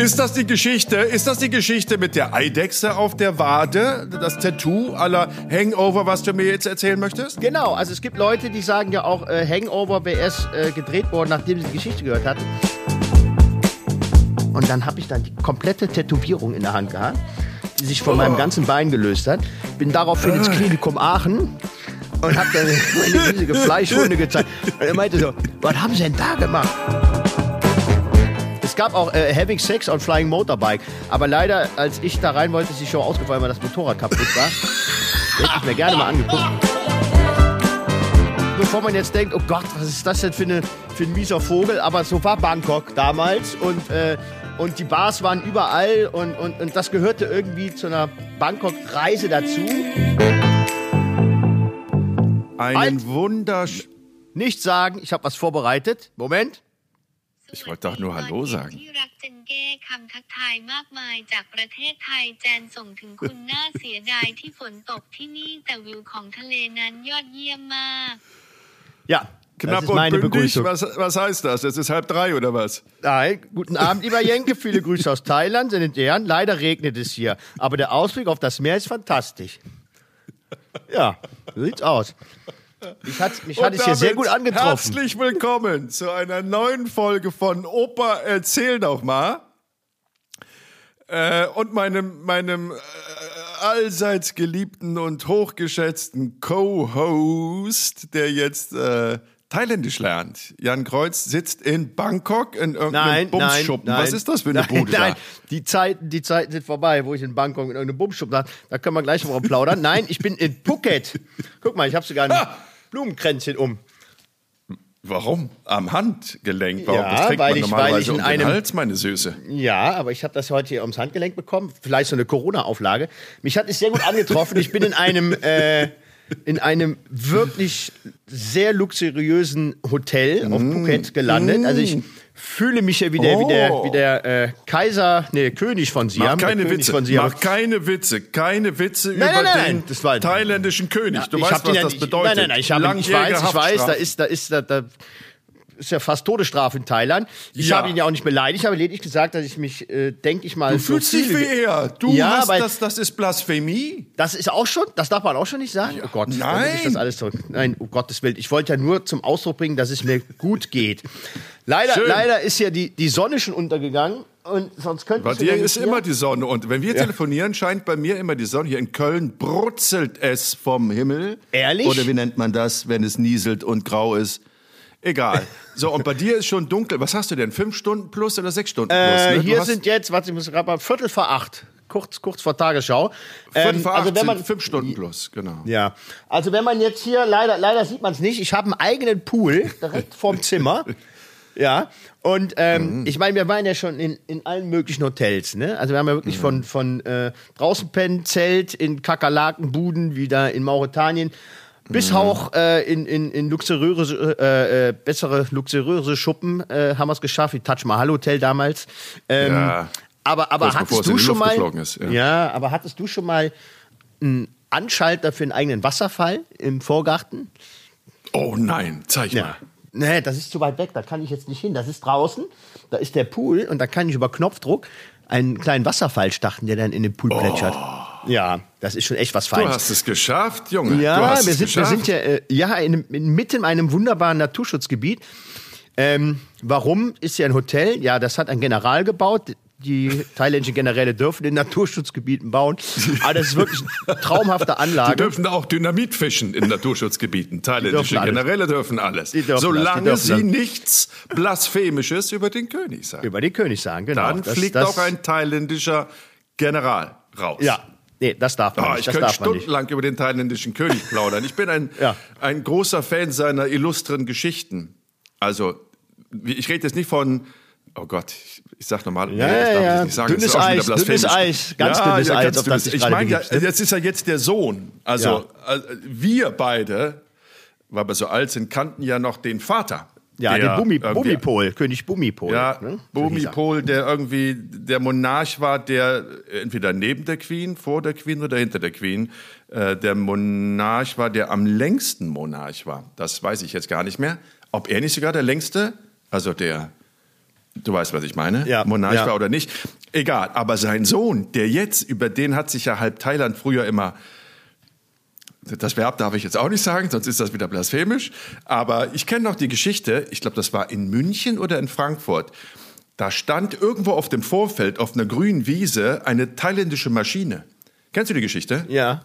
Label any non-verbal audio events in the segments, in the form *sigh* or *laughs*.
Ist das die Geschichte? Ist das die Geschichte mit der Eidechse auf der Wade? Das Tattoo aller Hangover, was du mir jetzt erzählen möchtest? Genau, also es gibt Leute, die sagen ja auch, äh, Hangover wäre erst äh, gedreht worden, nachdem sie die Geschichte gehört hatten. Und dann habe ich dann die komplette Tätowierung in der Hand gehabt, die sich von meinem ganzen Bein gelöst hat. Bin daraufhin ins Klinikum Aachen und habe dann eine riesige Fleischwunde gezeigt. Und er meinte so, was haben sie denn da gemacht? Es gab auch äh, Having Sex on Flying Motorbike. Aber leider, als ich da rein wollte, ist die Show ausgefallen, weil das Motorrad kaputt war. Hätte ich mir gerne mal angeguckt. Bevor man jetzt denkt, oh Gott, was ist das denn für, eine, für ein mieser Vogel? Aber so war Bangkok damals und, äh, und die Bars waren überall und, und, und das gehörte irgendwie zu einer Bangkok-Reise dazu. Einen wundersch... Nicht sagen, ich habe was vorbereitet. Moment. Ich wollte doch nur Hallo sagen. ที่รักเจนเก้คำทักทายมากมายจากประเทศไทยแจนส่งถึงคุณน่าเสียดายที่ฝนตกที่นี่แต่วิวของทะเลนั้นยอดเยี่ยมมาก Ja, Knapp das ist und meine bündig. Begrüßung. Was, was heißt das? Es ist halb drei oder was? Nein, guten Abend, lieber Jenke. Viele Grüße aus Thailand, sind Herren. Leider regnet es hier. Aber der Ausblick auf das Meer ist fantastisch. Ja, so sieht's aus. Mich hat, mich hat Und es hier sehr gut angetroffen. Herzlich willkommen zu einer neuen Folge von Opa Erzähl doch mal. Äh, und meinem, meinem äh, allseits geliebten und hochgeschätzten Co-Host, der jetzt äh, Thailändisch lernt. Jan Kreuz sitzt in Bangkok in irgendeinem Nein, Bumsschuppen. nein. Was ist das für eine nein, Bude Nein, da? die Zeiten, die Zeiten sind vorbei, wo ich in Bangkok in irgendeinem Bumschuppen war. Da können wir gleich mal plaudern. Nein, ich bin in Phuket. Guck mal, ich habe sogar ein Ah. Blumenkränzchen um. Warum? Am Handgelenk. Warum? Ja, das trägt weil man ich- weil normalerweise ich in um einem- Hals, meine Süße. Ja, aber ich habe das heute hier ums Handgelenk bekommen. Vielleicht so eine Corona-Auflage. Mich hat es sehr gut angetroffen. Ich bin in einem, *laughs* äh, in einem wirklich sehr luxuriösen Hotel auf Phuket gelandet. Also ich fühle mich ja wie der, wie der, Oh. wie der äh, Kaiser, nee, König von Siam. Mach keine König Witze. Von Siam. Mach keine Witze. Keine Witze Nein, über nein, nein, den thailändischen König. du ich weißt, was ja das bedeutet. Nein, nein, nein, ich, hab, ich weiß, ich weiß, da ist, da ist, da, da ist ja fast Todesstrafe in Thailand. Ich Ja. habe ihn ja auch nicht beleidigt, ich habe lediglich gesagt, dass ich mich, äh, denke ich mal, Du fühlst dich wie er. Du Ja, hast das, das ist Blasphemie. Das ist auch schon, das darf man auch schon nicht sagen. oh Gott, nein. ich das alles zurück. Nein, um Gottes Willen. Ich wollte ja nur zum Ausdruck bringen, dass es mir gut geht. Leider, Schön. leider ist ja die, die Sonne schon untergegangen und sonst könnte Bei dir ja ist immer die Sonne. Und wenn wir telefonieren, scheint bei mir immer die Sonne. Hier in Köln brutzelt es vom Himmel. Ehrlich? Oder wie nennt man das, wenn es nieselt und grau ist? Egal. So, und bei dir ist schon dunkel. Was hast du denn? Fünf Stunden plus oder sechs Stunden plus? Äh, ne? Du hier sind jetzt, warte, ich muss gerade mal Viertel vor acht. Kurz, kurz vor Tagesschau. Viertel Ähm, vor acht also wenn man, fünf Stunden plus, genau. Ja, also wenn man jetzt hier, leider, leider sieht man es nicht, ich habe einen eigenen Pool direkt vorm Zimmer. *laughs* Ja, und ähm, ich meine, wir waren ja schon in, in allen möglichen Hotels, ne? Also wir haben ja wirklich von, von äh, draußen pennen, Zelt, in Kakerlaken, Buden, wieder in Mauretanien, bis auch äh, in, in, in luxuriöse, äh, äh, bessere luxuriöse Schuppen äh, haben wir es geschafft, wie Taj Mahal Hotel damals. Ähm, Ja. Aber, aber Kurz hattest du schon mal, ist, ja. ja, aber hattest du schon mal einen Anschalter für einen eigenen Wasserfall im Vorgarten? Oh nein, zeig mal. Nee, das ist zu weit weg, da kann ich jetzt nicht hin. Das ist draußen, da ist der Pool und da kann ich über Knopfdruck einen kleinen Wasserfall starten, der dann in den Pool plätschert. Ja, das ist schon echt was Du Feines. hast es geschafft, Junge. du Ja, wir sind, wir geschafft. sind ja, äh, ja in, inmitten in einem wunderbaren Naturschutzgebiet. Ähm, warum ist ja ein Hotel? Ja, das hat ein General gebaut. Die thailändischen Generäle dürfen in Naturschutzgebieten bauen. Aber das ist wirklich eine traumhafte Die Anlage. dürfen auch Dynamit fischen in Naturschutzgebieten. Thailändische dürfen. Generäle dürfen alles. Die dürfen das, die Solange dürfen sie das. nichts Blasphemisches über den König sagen. Über den König sagen, genau. Dann Das- fliegt das, auch ein thailändischer General raus. Ja, nee, das darf man Ah, nicht. ich Das könnte man nicht. stundenlang über den thailändischen König plaudern. Ich bin ein, *laughs* Ja. ein großer Fan seiner illustren Geschichten. Also, ich rede jetzt nicht von, oh Gott, ich, ich sag nochmal, Ja, das darf ich ja, jetzt nicht sagen, dünnes das Eis, dünnes. Eis, ganz dünnes Eis, auf das dich Ich meine ja, jetzt ist er jetzt der Sohn. Also, äh, wir beide, weil wir so alt sind, kannten ja noch den Vater. Ja, der den Bumi, Bumipol, König Bumipol. ja, ne? Bhumipol, der irgendwie der Monarch war, der entweder neben der Queen, vor der Queen oder hinter der Queen, äh, der Monarch war, der am längsten Monarch war. Das weiß ich jetzt gar nicht mehr. Ob er nicht sogar der längste, also der Du weißt, was ich meine? Ja, Monarch ja. war oder nicht. Egal. Aber sein Sohn, der jetzt, über den hat sich ja halb Thailand früher immer das Verb darf ich jetzt auch nicht sagen, sonst ist das wieder blasphemisch. Aber ich kenne noch die Geschichte, ich glaube, das war in München oder in Frankfurt. Da stand irgendwo auf dem Vorfeld, auf einer grünen Wiese, eine thailändische Maschine. Kennst du die Geschichte? Ja.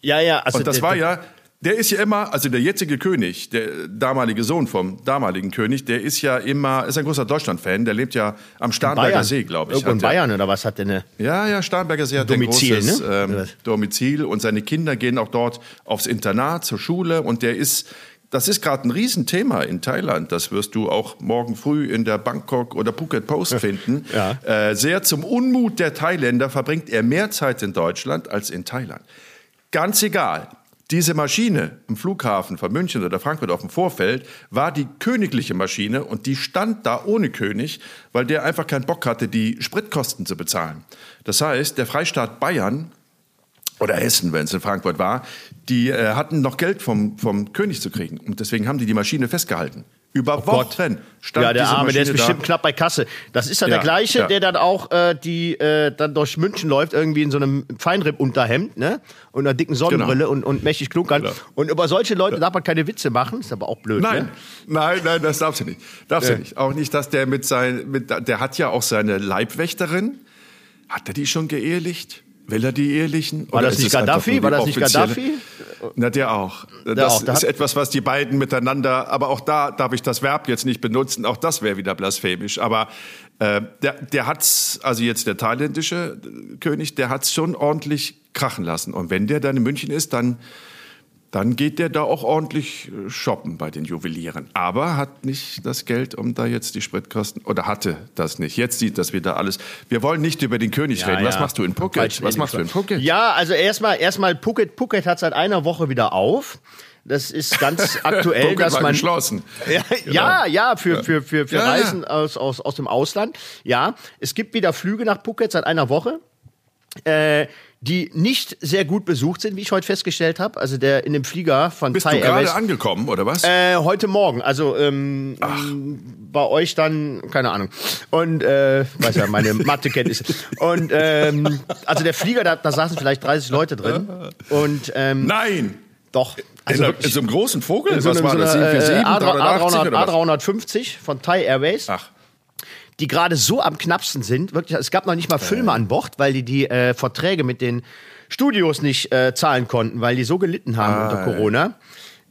Ja, ja. Also Und das war ja, der ist ja immer, also der jetzige König, der damalige Sohn vom damaligen König, der ist ja immer, ist ein großer Deutschland-Fan, der lebt ja am Starnberger. See, glaube ich. Irgendwo in Bayern oder was hat der eine? ja, ja, Starnberger See hat Domizil, ein großes ne? ähm? Domizil und seine Kinder gehen auch dort aufs Internat, zur Schule und der ist, das ist gerade ein Riesenthema in Thailand. Das wirst du auch morgen früh in der Bangkok oder Phuket Post finden. Ja. Äh, sehr zum Unmut der Thailänder verbringt er mehr Zeit in Deutschland als in Thailand. Ganz egal. Diese Maschine im Flughafen von München oder Frankfurt auf dem Vorfeld war die königliche Maschine und die stand da ohne König, weil der einfach keinen Bock hatte, die Spritkosten zu bezahlen. Das heißt, der Freistaat Bayern oder Hessen, wenn es in Frankfurt war, die äh, hatten noch Geld vom, vom König zu kriegen. Und deswegen haben die die Maschine festgehalten. Über Wochen stand Ja, der diese Arme, der ist Maschine bestimmt da. knapp bei Kasse. Das ist dann Ja, der gleiche, ja. der dann auch äh, die äh, dann durch München läuft, irgendwie in so einem Feinripp-Unterhemd, ne? Und einer dicken Sonnenbrille Genau. und, und mächtig klunkern. Genau. Und über solche Leute darf man keine Witze machen, ist aber auch blöd, Nein, ne? nein, nein, das darfst du nicht. Darfst Ja. du nicht. Auch nicht, dass der mit sein, mit, der hat ja auch seine Leibwächterin. Hat er die schon geehelicht? Will er die ehelichen? War das nicht Gaddafi? War das nicht Gaddafi? Na, der auch. Das auch, ist etwas, was die beiden miteinander, aber auch da darf ich das Verb jetzt nicht benutzen, auch das wäre wieder blasphemisch. Aber äh, der, der hat's, also jetzt der thailändische König, der hat's schon ordentlich krachen lassen. Und wenn der dann in München ist, dann, dann geht der da auch ordentlich äh, shoppen bei den Juwelieren. Aber hat nicht das Geld, um da jetzt die Spritkosten, oder hatte das nicht. Jetzt sieht das wieder alles. Wir wollen nicht über den König reden. Was ja. machst du in Phuket? Falsch, Was machst du in. Phuket? Ja, also erstmal erstmal Phuket. Phuket hat seit einer Woche wieder auf. Das ist ganz *laughs* aktuell, Phuket dass man geschlossen. *laughs* Ja, ja, ja, für, für, für, für Ja, ja. Reisen Aus, aus, aus dem Ausland. Ja, es gibt wieder Flüge nach Phuket seit einer Woche. Äh, die nicht sehr gut besucht sind, wie ich heute festgestellt habe. Also der in dem Flieger von Bist Thai du gerade angekommen, oder was? Äh, heute Morgen, also ähm, bei euch dann, keine Ahnung. Und äh, weiß ja, meine *laughs* Mathekenntnisse. Und ähm, also der Flieger, da, da saßen vielleicht 30 Leute drin. Und ähm, Nein! doch, In, also in wirklich so einem großen Vogel? in so was einem- war so das? einer, äh, 747, 380 oder was? A350 von Thai Airways Ach, die gerade so am knappsten sind. Wirklich, es gab noch nicht mal Filme an Bord, weil die die äh, Verträge mit den Studios nicht äh, zahlen konnten, weil die so gelitten haben unter Corona.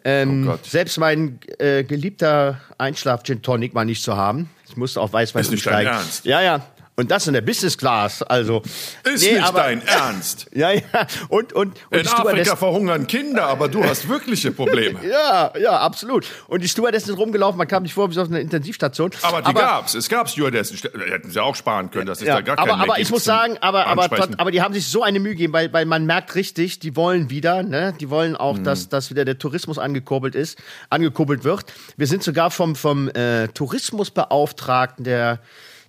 Ähm, Oh Gott. selbst mein äh, geliebter Einschlaf-Gin Tonic war nicht zu haben. Ich musste auf Weißwein Ist nicht dein umsteigen. Ernst? Ja, ja. Und das in der Business Class. Also ist nee, nicht aber, dein Ernst. *laughs* Ja, ja. Und und und In Afrika verhungern Kinder, aber du hast wirkliche Probleme. *laughs* Ja, ja, absolut. Und die Stewardess ist rumgelaufen, man kam nicht vor wie auf einer Intensivstation. Aber die gab's. Es gab Stewardessen. Hätten sie auch sparen können, dass es Ja, da gar keinen aber, mehr aber gibt ich muss sagen, aber, aber, aber die haben sich so eine Mühe gegeben, weil, weil man merkt richtig, die wollen wieder, ne? die wollen Mhm. auch, dass, dass wieder der Tourismus angekurbelt ist, angekurbelt wird. Wir sind sogar vom, vom äh, Tourismusbeauftragten der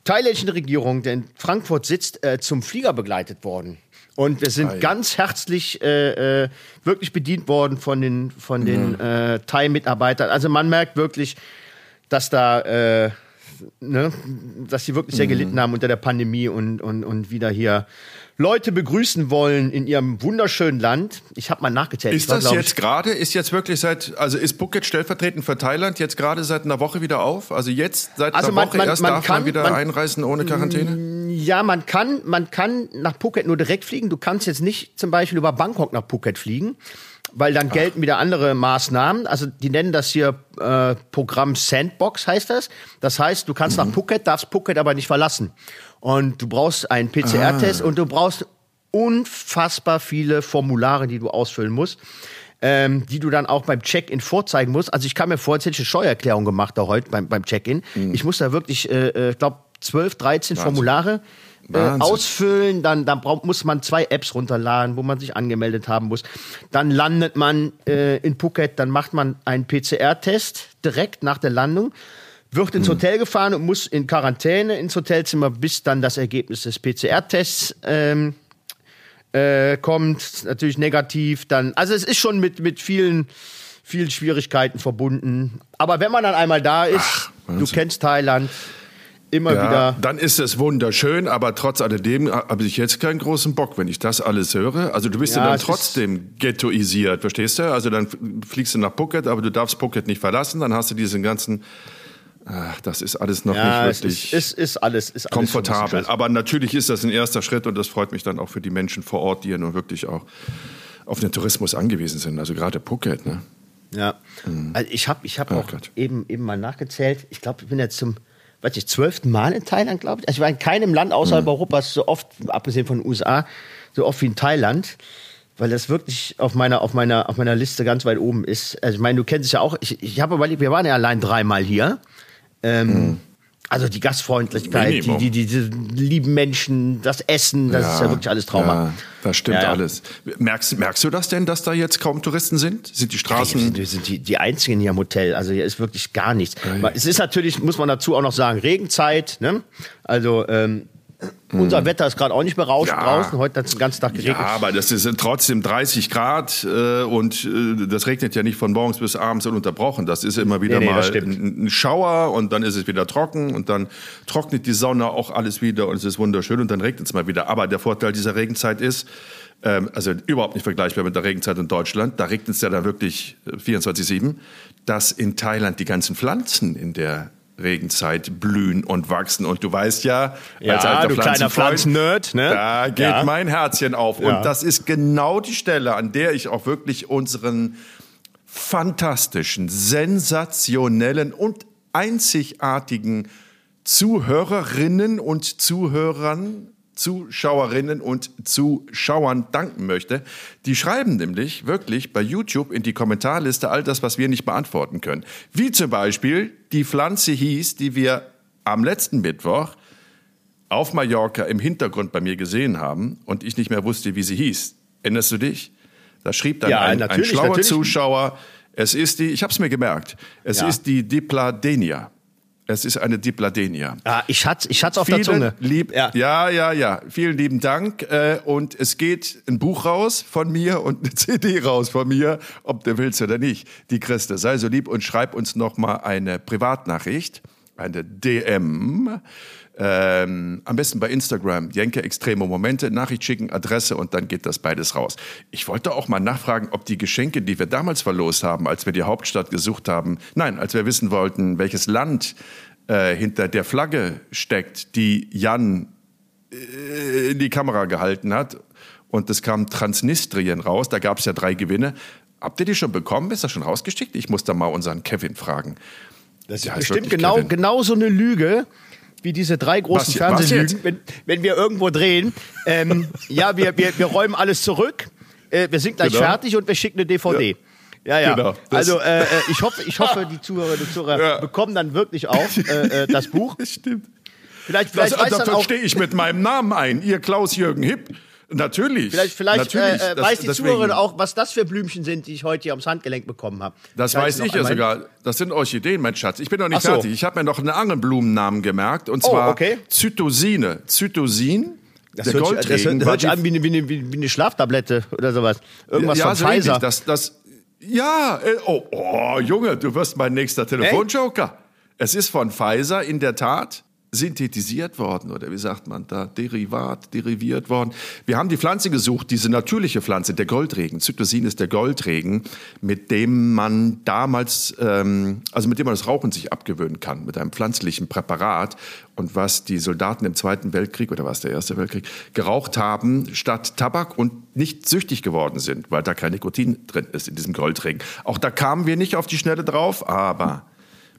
thailändischen Regierung, der in Frankfurt sitzt, äh, zum Flieger begleitet worden. Und wir sind Ei. ganz herzlich äh, äh, wirklich bedient worden von den, von den äh, Thai-Mitarbeitern. Also man merkt wirklich, dass da äh, ne, dass sie wirklich sehr Mhm. gelitten haben unter der Pandemie und, und, und wieder hier Leute begrüßen wollen in ihrem wunderschönen Land. Ich habe mal nachgezählt. Ist war, das jetzt gerade, ist jetzt wirklich seit, also ist Phuket stellvertretend für Thailand jetzt gerade seit einer Woche wieder auf? Also jetzt seit Also einer man- Woche man- erst man darf kann- man wieder einreisen ohne Quarantäne? Ich, ja, man kann, man kann nach Phuket nur direkt fliegen. Du kannst jetzt nicht zum Beispiel über Bangkok nach Phuket fliegen. Weil dann gelten wieder andere Maßnahmen. Also die nennen das hier äh, Programm Sandbox heißt das. Das heißt, du kannst Mhm. nach Phuket, darfst Phuket aber nicht verlassen. Und du brauchst einen PCR-Test Ah. und du brauchst unfassbar viele Formulare, die du ausfüllen musst. Ähm, die du dann auch beim Check-in vorzeigen musst. Also ich kam mir vor, als hätte ich eine Steuererklärung gemacht da heute beim, beim Check-in. Ich muss da wirklich, äh, äh, ich glaube, 12, 13 Formulare äh, Wahnsinn. ausfüllen. Dann, dann braucht, muss man zwei Apps runterladen, wo man sich angemeldet haben muss. Dann landet man äh, in Phuket, dann macht man einen PCR-Test direkt nach der Landung. Wird ins Hotel gefahren und muss in Quarantäne ins Hotelzimmer, bis dann das Ergebnis des PCR-Tests ähm, äh, kommt, natürlich negativ, dann, also es ist schon mit, mit vielen, vielen Schwierigkeiten verbunden. Aber wenn man dann einmal da ist, du Wahnsinn. kennst Thailand, immer Ja, wieder. dann ist es wunderschön, aber trotz alledem habe ich jetzt keinen großen Bock, wenn ich das alles höre. Also du bist ja, Ja, dann trotzdem ghettoisiert, verstehst du? Also dann fliegst du nach Phuket, aber du darfst Phuket nicht verlassen, dann hast du diesen ganzen, ach, das ist alles noch Ja, nicht es wirklich ist, ist, ist alles ist alles komfortabel. Aber natürlich ist das ein erster Schritt und das freut mich dann auch für die Menschen vor Ort, die ja nun wirklich auch auf den Tourismus angewiesen sind. Also gerade Phuket, ne? Ja. Also ich habe ich hab Oh auch Gott. eben, eben mal nachgezählt. Ich glaube, ich bin jetzt zum, weiß ich, zwölften Mal in Thailand, glaube ich. Also ich war in keinem Land außerhalb Mhm. Europas so oft, abgesehen von den USA, so oft wie in Thailand. Weil das wirklich auf meiner, auf meiner, auf meiner Liste ganz weit oben ist. Also ich meine, du kennst es ja auch. Ich, ich habe überlegt, wir waren ja allein dreimal hier. Ähm, Also die Gastfreundlichkeit, die, Mhm. Die, die, diese lieben Menschen, das Essen, das ist ja wirklich alles Trauma. Ja, das stimmt Ja, ja. alles. Merkst, merkst du das denn, dass da jetzt kaum Touristen sind? Sind die Ja, Straßen... wir sind die, die einzigen hier im Hotel. Also hier ist wirklich gar nichts. Es ist natürlich, muss man dazu auch noch sagen, Regenzeit. Ne? Also ähm, unser Wetter ist gerade auch nicht berauschend Ja. draußen. Heute hat es den ganzen Tag geregnet. Ja, aber das sind trotzdem 30 Grad äh, und äh, das regnet ja nicht von morgens bis abends ununterbrochen. Das ist immer wieder Nee, nee, mal ein, ein Schauer und dann ist es wieder trocken und dann trocknet die Sonne auch alles wieder und es ist wunderschön und dann regnet es mal wieder. Aber der Vorteil dieser Regenzeit ist, ähm, also überhaupt nicht vergleichbar mit der Regenzeit in Deutschland, da regnet es ja dann wirklich äh, 24-7, dass in Thailand die ganzen Pflanzen in der Regenzeit blühen und wachsen. Und du weißt ja, Ja, als alter du kleiner Pflanzennerd, ne? Da geht Ja. mein Herzchen auf. Ja. Und das ist genau die Stelle, an der ich auch wirklich unseren fantastischen, sensationellen und einzigartigen Zuhörerinnen und Zuhörern, Zuschauerinnen und Zuschauern danken möchte. Die schreiben nämlich wirklich bei YouTube in die Kommentarliste all das, was wir nicht beantworten können. Wie zum Beispiel die Pflanze hieß, die wir am letzten Mittwoch auf Mallorca im Hintergrund bei mir gesehen haben und ich nicht mehr wusste, wie sie hieß. Erinnerst du dich? Da schrieb dann Ja, ein, ein schlauer natürlich. Zuschauer, es ist die, ich habe es mir gemerkt, es Ja. ist die Dipladenia. Es ist eine Dipladenia. Ah, ich hatte ich hat's auf der Zunge. Lieb, Ja. ja. ja, ja, Vielen lieben Dank. Äh, und es geht ein Buch raus von mir und eine *laughs* CD raus von mir, ob du willst oder nicht. Die Christe, sei so lieb und schreib uns noch mal eine Privatnachricht, eine DM. Ähm, am besten bei Instagram, Jenke Extreme Momente, Nachricht schicken, Adresse und dann geht das beides raus. Ich wollte auch mal nachfragen, ob die Geschenke, die wir damals verlost haben, als wir die Hauptstadt gesucht haben, nein, als wir wissen wollten, welches Land äh, hinter der Flagge steckt, die Jan äh, in die Kamera gehalten hat. Und es kam Transnistrien raus, da gab es ja drei Gewinne. Habt ihr die schon bekommen? Ist das schon rausgeschickt? Ich muss da mal unseren Kevin fragen. Das ist heißt bestimmt genau, Kevin. genau so eine Lüge wie diese drei großen Fernsehlügen, wenn, wenn wir irgendwo drehen. Ähm, ja, wir, wir, wir räumen alles zurück, äh, wir sind gleich Genau. fertig und wir schicken eine DVD. Ja, ja. Genau, das- also äh, äh, ich hoffe, ich hoffe, die Zuhörerinnen und Zuhörer Ja. bekommen dann wirklich auch äh, äh, das Buch. *laughs* Das stimmt. Vielleicht, Das, vielleicht weiß dann dafür auch, stehe ich mit meinem Namen ein. Ihr Klaus-Jürgen Hipp. Natürlich. vielleicht, vielleicht Natürlich. äh, äh, Das- weiß die deswegen- Zuhörerin auch, was das für Blümchen sind, die ich heute hier ums Handgelenk bekommen habe. Das weiß ich ja sogar. Das sind Orchideen, mein Schatz. Ich bin noch nicht so. fertig. Ich habe mir noch einen anderen Blumennamen gemerkt. Und Oh, zwar okay. Zytosine. Zytosin. Das der hört, sich- das hört, war hört sich an wie eine, wie, eine, wie eine Schlaftablette oder sowas. Irgendwas ja, von so ähnlich. Pfizer. Das, das, ja, äh, oh, oh, Junge, du wirst mein nächster Telefonjoker. Es ist von Pfizer in der Tat synthetisiert worden oder wie sagt man da, Derivat, deriviert worden. Wir haben die Pflanze gesucht, diese natürliche Pflanze, der Goldregen. Zytosin ist der Goldregen, mit dem man damals, ähm, also mit dem man das Rauchen sich abgewöhnen kann, mit einem pflanzlichen Präparat. Und was die Soldaten im Zweiten Weltkrieg oder was der Erste Weltkrieg geraucht haben, statt Tabak und nicht süchtig geworden sind, weil da kein Nikotin drin ist in diesem Goldregen. Auch da kamen wir nicht auf die Schnelle drauf, aber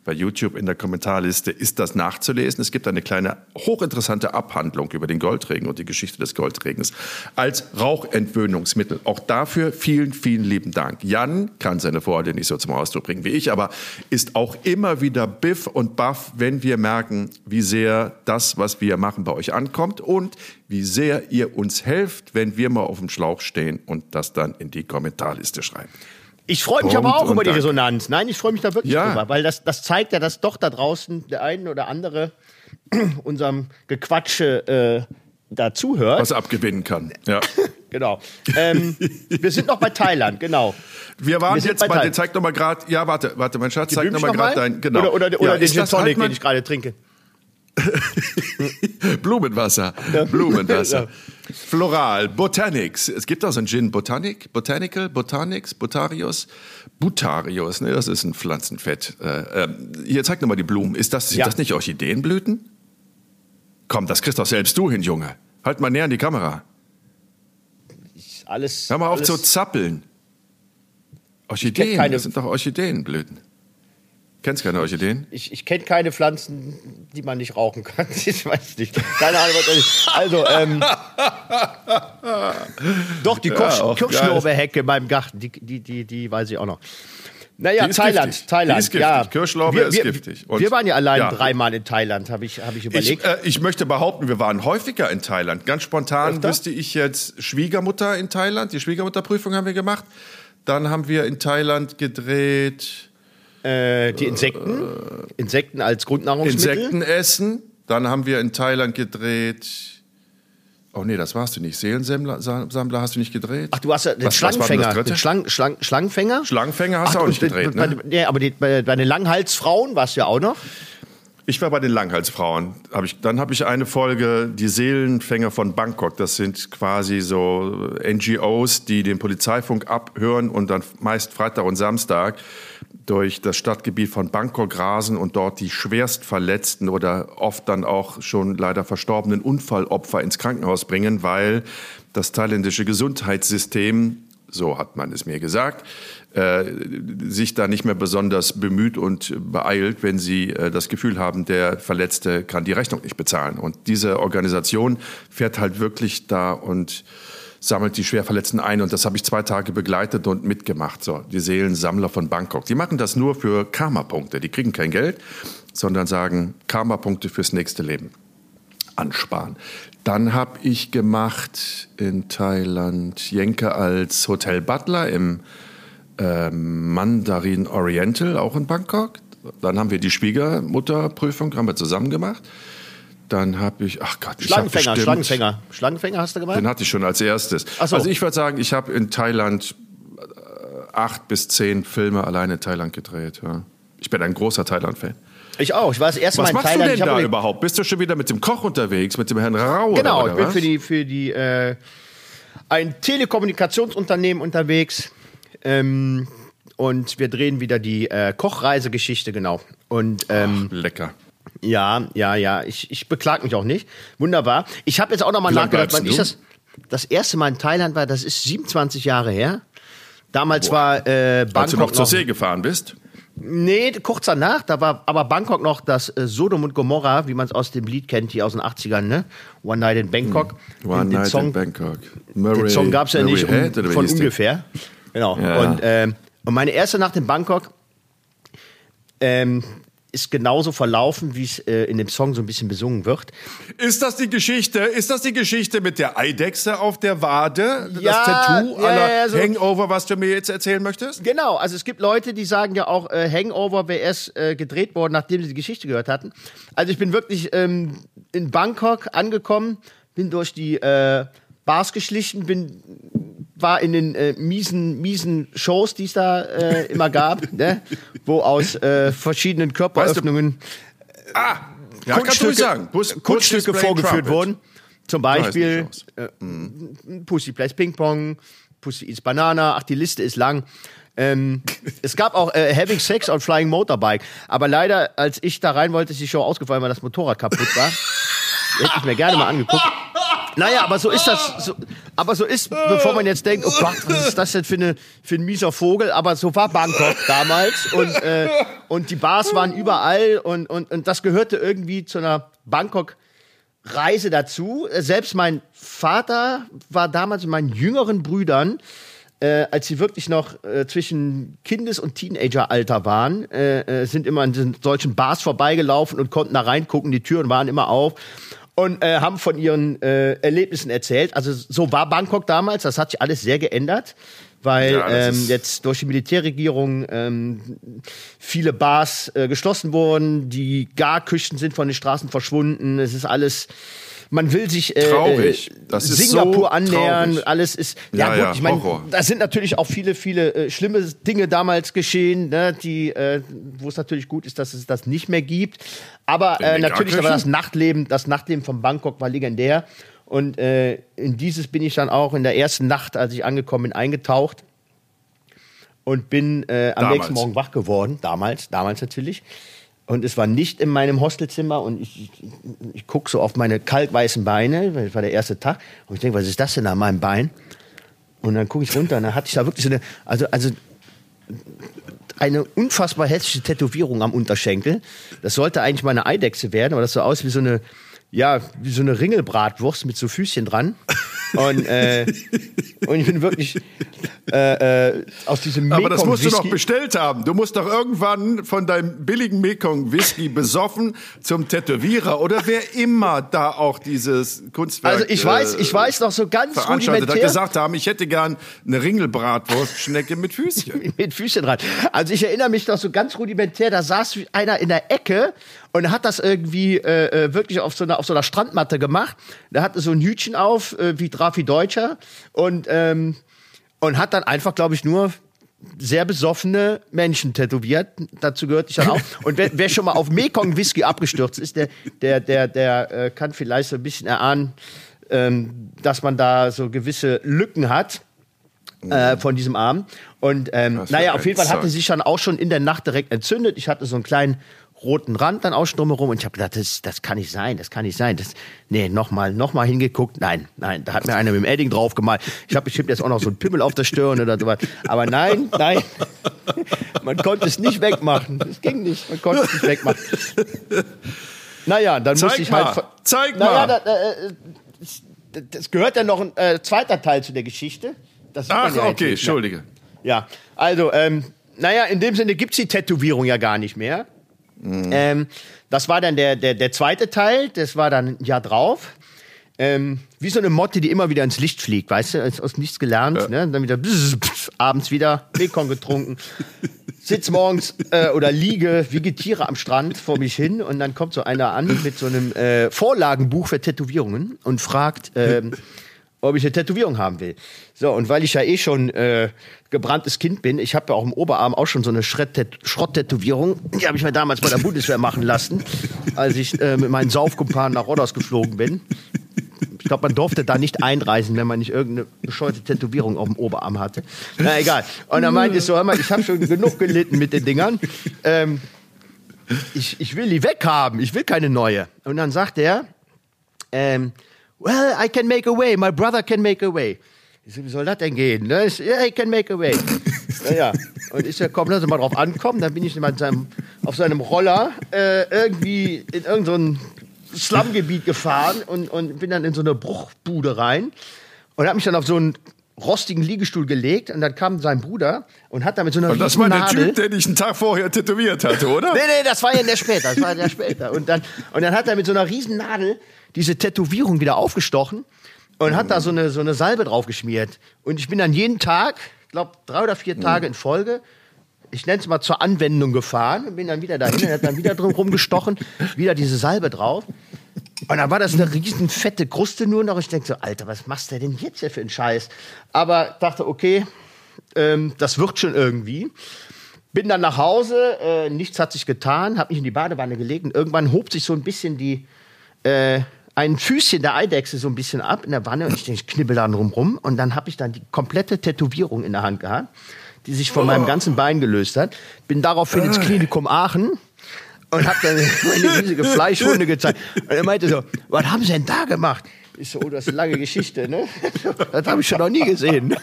bei YouTube in der Kommentarliste ist das nachzulesen. Es gibt eine kleine hochinteressante Abhandlung über den Goldregen und die Geschichte des Goldregens als Rauchentwöhnungsmittel. Auch dafür vielen, vielen lieben Dank. Jan kann seine Freude nicht so zum Ausdruck bringen wie ich, aber ist auch immer wieder biff und baff, wenn wir merken, wie sehr das, was wir machen, bei euch ankommt und wie sehr ihr uns helft, wenn wir mal auf dem Schlauch stehen und das dann in die Kommentarliste schreiben. Ich freue mich aber auch über die. Resonanz. Nein, ich freue mich da wirklich Ja. drüber, weil das, das zeigt ja, dass doch da draußen der eine oder andere *clears throat* unserem Gequatsche äh, da zuhört. Was abgewinnen kann. Ja. *laughs* Genau. Ähm, wir sind noch bei Thailand, genau. Wir waren Wir jetzt bei bei, Thailand. zeig noch mal gerade, ja, warte, warte, mein Schatz, zeig noch Blümchen mal gerade dein, genau. Oder, oder, ja, oder den ist Gin Tonic, halt den ich gerade trinke. *laughs* Blumenwasser. Blumenwasser. Floral, Botanics. Es gibt auch so einen Gin Botanic, Botanical, Botanics, Botarius, Butarius, ne, das ist ein Pflanzenfett. Äh, äh, hier, zeig nochmal die Blumen. Ist das, sind Ja. das nicht Orchideenblüten? Komm, das kriegst doch selbst du hin, Junge. Halt mal näher an die Kamera. Alles. Hör mal auf alles, zu zappeln. Orchideen, das sind doch Orchideenblüten. Kennst keine Orchideen? Ich, ich kenne keine Pflanzen, die man nicht rauchen kann. *laughs* Ich weiß nicht. Keine Ahnung, was das ist. Also, ähm, doch, die auch Kirschlorbeerhecke in meinem Garten, die, die, die, die weiß ich auch noch. Naja, ist Thailand, giftig. Thailand. Die ist giftig. Ja. Kirschlorbeer wir, ist wir, giftig. Und- wir waren ja allein Ja. dreimal in Thailand, habe ich, hab ich Ich, überlegt. äh, ich möchte behaupten, wir waren häufiger in Thailand. Ganz spontan Öfter? wüsste ich jetzt Schwiegermutter in Thailand. Die Schwiegermutterprüfung haben wir gemacht. Dann haben wir in Thailand gedreht Äh, die Insekten, Insekten als Grundnahrungsmittel. Insekten essen. Dann haben wir in Thailand gedreht. Oh nee, das warst du nicht. Seelensammler Sammler hast du nicht gedreht? Ach, du hast ja den Was- was Schlangenfänger. dritte? Den Schlang, Schlang, Schlangenfänger? Schlangenfänger hast du Ach, auch nicht und gedreht, ne? bei, nee, aber die, bei, bei den Langhalsfrauen warst du ja auch noch. Ich war bei den Langhalsfrauen. Hab ich, dann habe ich eine Folge, die Seelenfänger von Bangkok. Das sind quasi so NGOs, die den Polizeifunk abhören und dann meist Freitag und Samstag durch das Stadtgebiet von Bangkok rasen und dort die schwerst verletzten oder oft dann auch schon leider verstorbenen Unfallopfer ins Krankenhaus bringen, weil das thailändische Gesundheitssystem so hat man es mir gesagt, äh, sich da nicht mehr besonders bemüht und beeilt, wenn sie äh, das Gefühl haben, der Verletzte kann die Rechnung nicht bezahlen. Und diese Organisation fährt halt wirklich da und sammelt die Schwerverletzten ein. Und das habe ich zwei Tage begleitet und mitgemacht. So, die Seelensammler von Bangkok. Die machen das nur für Karma-Punkte. Die kriegen kein Geld, sondern sagen Karma-Punkte fürs nächste Leben ansparen. Dann habe ich gemacht in Thailand Jenke als Hotel Butler im ähm, Mandarin Oriental, auch in Bangkok. Dann haben wir die Schwiegermutterprüfung, haben wir zusammen gemacht. Dann habe ich, ach Gott, ich hab Schlangenfänger, bestimmt- Schlangenfänger. Schlangenfänger hast du gemacht? Den hatte ich schon als erstes. Ach so. Also ich würde sagen, ich habe in Thailand äh, acht bis zehn Filme alleine in Thailand gedreht. Ja. Ich bin ein großer Thailand-Fan. Ich auch. Ich war das erste Was Mal in machst Thailand. du ich denn hab da überhaupt? Bist du schon wieder mit dem Koch unterwegs, mit dem Herrn Rau? Genau, oder ich bin was? für die für die äh, ein Telekommunikationsunternehmen unterwegs. Ähm, und wir drehen wieder die äh, Kochreisegeschichte, genau. Und ähm, Lecker. Ja, ja, ja, ich, ich beklag mich auch nicht. Wunderbar. Ich habe jetzt auch noch mal Wie lange nachgedacht, wann ich das, das erste Mal in Thailand war, das ist 27 Jahre her. Damals war äh, Als du Bangkok noch zur See gefahren bist? Nee, kurz danach, da war aber Bangkok noch das äh, Sodom und Gomorra, wie man es aus dem Lied kennt, hier aus den 80ern, ne? One Night in Bangkok. Hm. One Den- den Night Song, in Bangkok. Den Murray, Song gab es ja Murray nicht Head, von ungefähr. Genau. Ja. Und, ähm, und meine erste Nacht in Bangkok ähm, ist genauso verlaufen, wie es äh, in dem Song so ein bisschen besungen wird. Ist das die Geschichte? Ist das die Geschichte mit der Eidechse auf der Wade? Ja, das Tattoo ja, aller ja, so- Hangover, was du mir jetzt erzählen möchtest? Genau, also es gibt Leute, die sagen ja auch, äh, Hangover wäre erst äh, gedreht worden, nachdem sie die Geschichte gehört hatten. Also ich bin wirklich ähm, in Bangkok angekommen, bin durch die äh, Bars geschlichen, bin war in den äh, miesen, miesen Shows, die es da äh, immer gab, *laughs* ne? wo aus äh, verschiedenen Körperöffnungen Ah, ja, kannst du ruhig sagen. Bus- Bus Kunststücke vorgeführt Trumpet. wurden. Zum Beispiel äh, Pussy Plays Ping Pong, Pussy Eats Banana, ach, die Liste ist lang. Ähm, *laughs* es gab auch äh, Having Sex on Flying Motorbike. Aber leider, als ich da rein wollte, ist die Show ausgefallen, weil das Motorrad kaputt war. *laughs* Hätte ich mir gerne mal angeguckt. Naja, aber so ist das. So, aber so ist, bevor man jetzt denkt, oh Gott, was ist das denn für, eine, für ein mieser Vogel? Aber so war Bangkok damals und, äh, und die Bars waren überall und, und, und das gehörte irgendwie zu einer Bangkok-Reise dazu. Äh, Selbst mein Vater war damals mit meinen jüngeren Brüdern, äh, als sie wirklich noch äh, zwischen Kindes- und Teenageralter waren, äh, äh, sind immer an solchen Bars vorbeigelaufen und konnten da reingucken. Die Türen waren immer auf und äh, haben von ihren äh, Erlebnissen erzählt. Also so war Bangkok damals. Das hat sich alles sehr geändert, weil Ja, ähm, jetzt durch die Militärregierung ähm, viele Bars äh, geschlossen wurden. Die Garküchen sind von den Straßen verschwunden. Es ist alles man will sich äh, Traurig. äh, Das Singapur so annähern, traurig. alles ist ja, Ja, gut, ich meine, da sind natürlich auch viele, viele äh, schlimme Dinge damals geschehen, ne, die, äh, wo es natürlich gut ist, dass es das nicht mehr gibt. Aber äh, natürlich, aber das Nachtleben, das Nachtleben von Bangkok war legendär. Und äh, in dieses bin ich dann auch in der ersten Nacht, als ich angekommen bin, eingetaucht und bin äh, am Damals. nächsten Morgen wach geworden. Damals, damals natürlich. Und es war nicht in meinem Hostelzimmer und ich, ich, ich gucke so auf meine kalkweißen Beine, weil das war der erste Tag, und ich denke, was ist das denn an meinem Bein? Und dann gucke ich runter und dann hatte ich da wirklich so eine, also, also eine unfassbar hässliche Tätowierung am Unterschenkel. Das sollte eigentlich mal eine Eidechse werden, aber das so aus wie so eine, ja, wie so eine Ringelbratwurst mit so Füßchen dran. Und, äh, und ich bin wirklich äh, äh, aus diesem Aber das musst du doch bestellt haben. Du musst doch irgendwann von deinem billigen Mekong-Whisky besoffen zum Tätowierer oder wer immer da auch dieses Kunstwerk Also ich weiß, äh, ich weiß noch so ganz veranstaltet hat, gesagt haben, ich hätte gern eine Ringelbratwurstschnecke mit Füßchen. *laughs* mit Füßchen dran. Also ich erinnere mich noch so ganz rudimentär, da saß einer in der Ecke und hat das irgendwie äh, äh, wirklich auf so, einer, auf so einer Strandmatte gemacht. Da hatte so ein Hütchen auf, äh, wie Drafi Deutscher und, ähm, und hat dann einfach, glaube ich, nur sehr besoffene Menschen tätowiert. Dazu gehört ich dann auch. Und wer, wer schon mal auf Mekong Whisky abgestürzt ist, der, der, der, der äh, kann vielleicht so ein bisschen erahnen, ähm, dass man da so gewisse Lücken hat äh, von diesem Abend. Und ähm, naja, auf jeden Fall hatte sich dann auch schon in der Nacht direkt entzündet. Ich hatte so einen kleinen roten Rand dann auch schon drumherum und ich habe gedacht, das, das kann nicht sein, das kann nicht sein. Das, nee, nochmal noch mal hingeguckt. Nein, nein, da hat mir einer mit dem Edding drauf gemalt. Ich habe bestimmt jetzt auch noch so einen Pimmel auf der Stirn oder sowas. Aber nein, nein, *laughs* man konnte es nicht wegmachen. Es ging nicht, man konnte es nicht wegmachen. Naja, dann Zeig musste ich mal, halt... zeig naja, mal. Da, äh, das, gehört ja noch ein äh, zweiter Teil zu der Geschichte. Ach, ja okay. Entschuldige. Ja, also, ähm, naja, in dem Sinne gibt's die Tätowierung ja gar nicht mehr. Ähm, das war dann der, der, der zweite Teil, das war dann ein Jahr drauf. Ähm, wie so eine Motte, die immer wieder ins Licht fliegt, weißt du, aus, aus nichts gelernt, ne? Dann wieder bzz, bzz, abends wieder Mekong getrunken, *laughs* sitz morgens äh, oder liege, vegetiere am Strand vor mich hin und dann kommt so einer an mit so einem äh, Vorlagenbuch für Tätowierungen und fragt, ähm, ob ich eine Tätowierung haben will. So, und weil ich ja eh schon äh, gebranntes Kind bin, ich habe ja auch im Oberarm auch schon so eine Schrott- Schrott-Tätowierung. Die habe ich mir damals bei der Bundeswehr machen lassen, als ich äh, mit meinen Saufkumpanen nach Rodos geflogen bin. Ich glaube, man durfte da nicht einreisen, wenn man nicht irgendeine bescheuerte Tätowierung auf dem Oberarm hatte. Na egal. Und dann meinte ich so, hör mal, ich habe schon genug gelitten mit den Dingern. Ähm, ich, ich will die weghaben, ich will keine neue. Und dann sagt er, ähm, well, I can make a way, my brother can make a way. So, wie soll das denn gehen? Ne? Ich so, yeah, I can make a way. *laughs* naja, und ich so, komm, lass mal drauf ankommen. Dann bin ich mit seinem, auf seinem Roller äh, irgendwie in irgendein Slumgebiet gefahren und, und bin dann in so eine Bruchbude rein und habe mich dann auf so einen rostigen Liegestuhl gelegt und dann kam sein Bruder und hat da mit so einer Und das war der Nadel Typ, der dich einen Tag vorher tätowiert hatte, oder? *laughs* Nee, nee, das war ja der später, das war der später. Und dann, und dann hat er mit so einer riesen Nadel diese Tätowierung wieder aufgestochen und hat da so eine, so eine Salbe drauf geschmiert. Und ich bin dann jeden Tag, glaube drei oder vier Tage in Folge, ich nenne es mal zur Anwendung gefahren und bin dann wieder dahin, er hat dann wieder drum rumgestochen, wieder diese Salbe drauf. Und dann war das eine riesen fette Kruste nur noch. Ich denke so, Alter, was machst du denn jetzt hier für einen Scheiß? Aber dachte, okay, ähm, das wird schon irgendwie. Bin dann nach Hause, äh, nichts hat sich getan, habe mich in die Badewanne gelegt und irgendwann hob sich so ein bisschen die, äh, ein Füßchen der Eidechse so ein bisschen ab in der Wanne und ich, denk, ich knibbel da drum rum und dann habe ich dann die komplette Tätowierung in der Hand gehabt, die sich von meinem ganzen Bein gelöst hat. Bin daraufhin ins Klinikum Aachen und habe dann *laughs* meine riesige Fleischwunde gezeigt. Und er meinte so, was haben Sie denn da gemacht? Ich so, oh, das ist eine lange Geschichte, ne? *laughs* Das habe ich schon noch nie gesehen.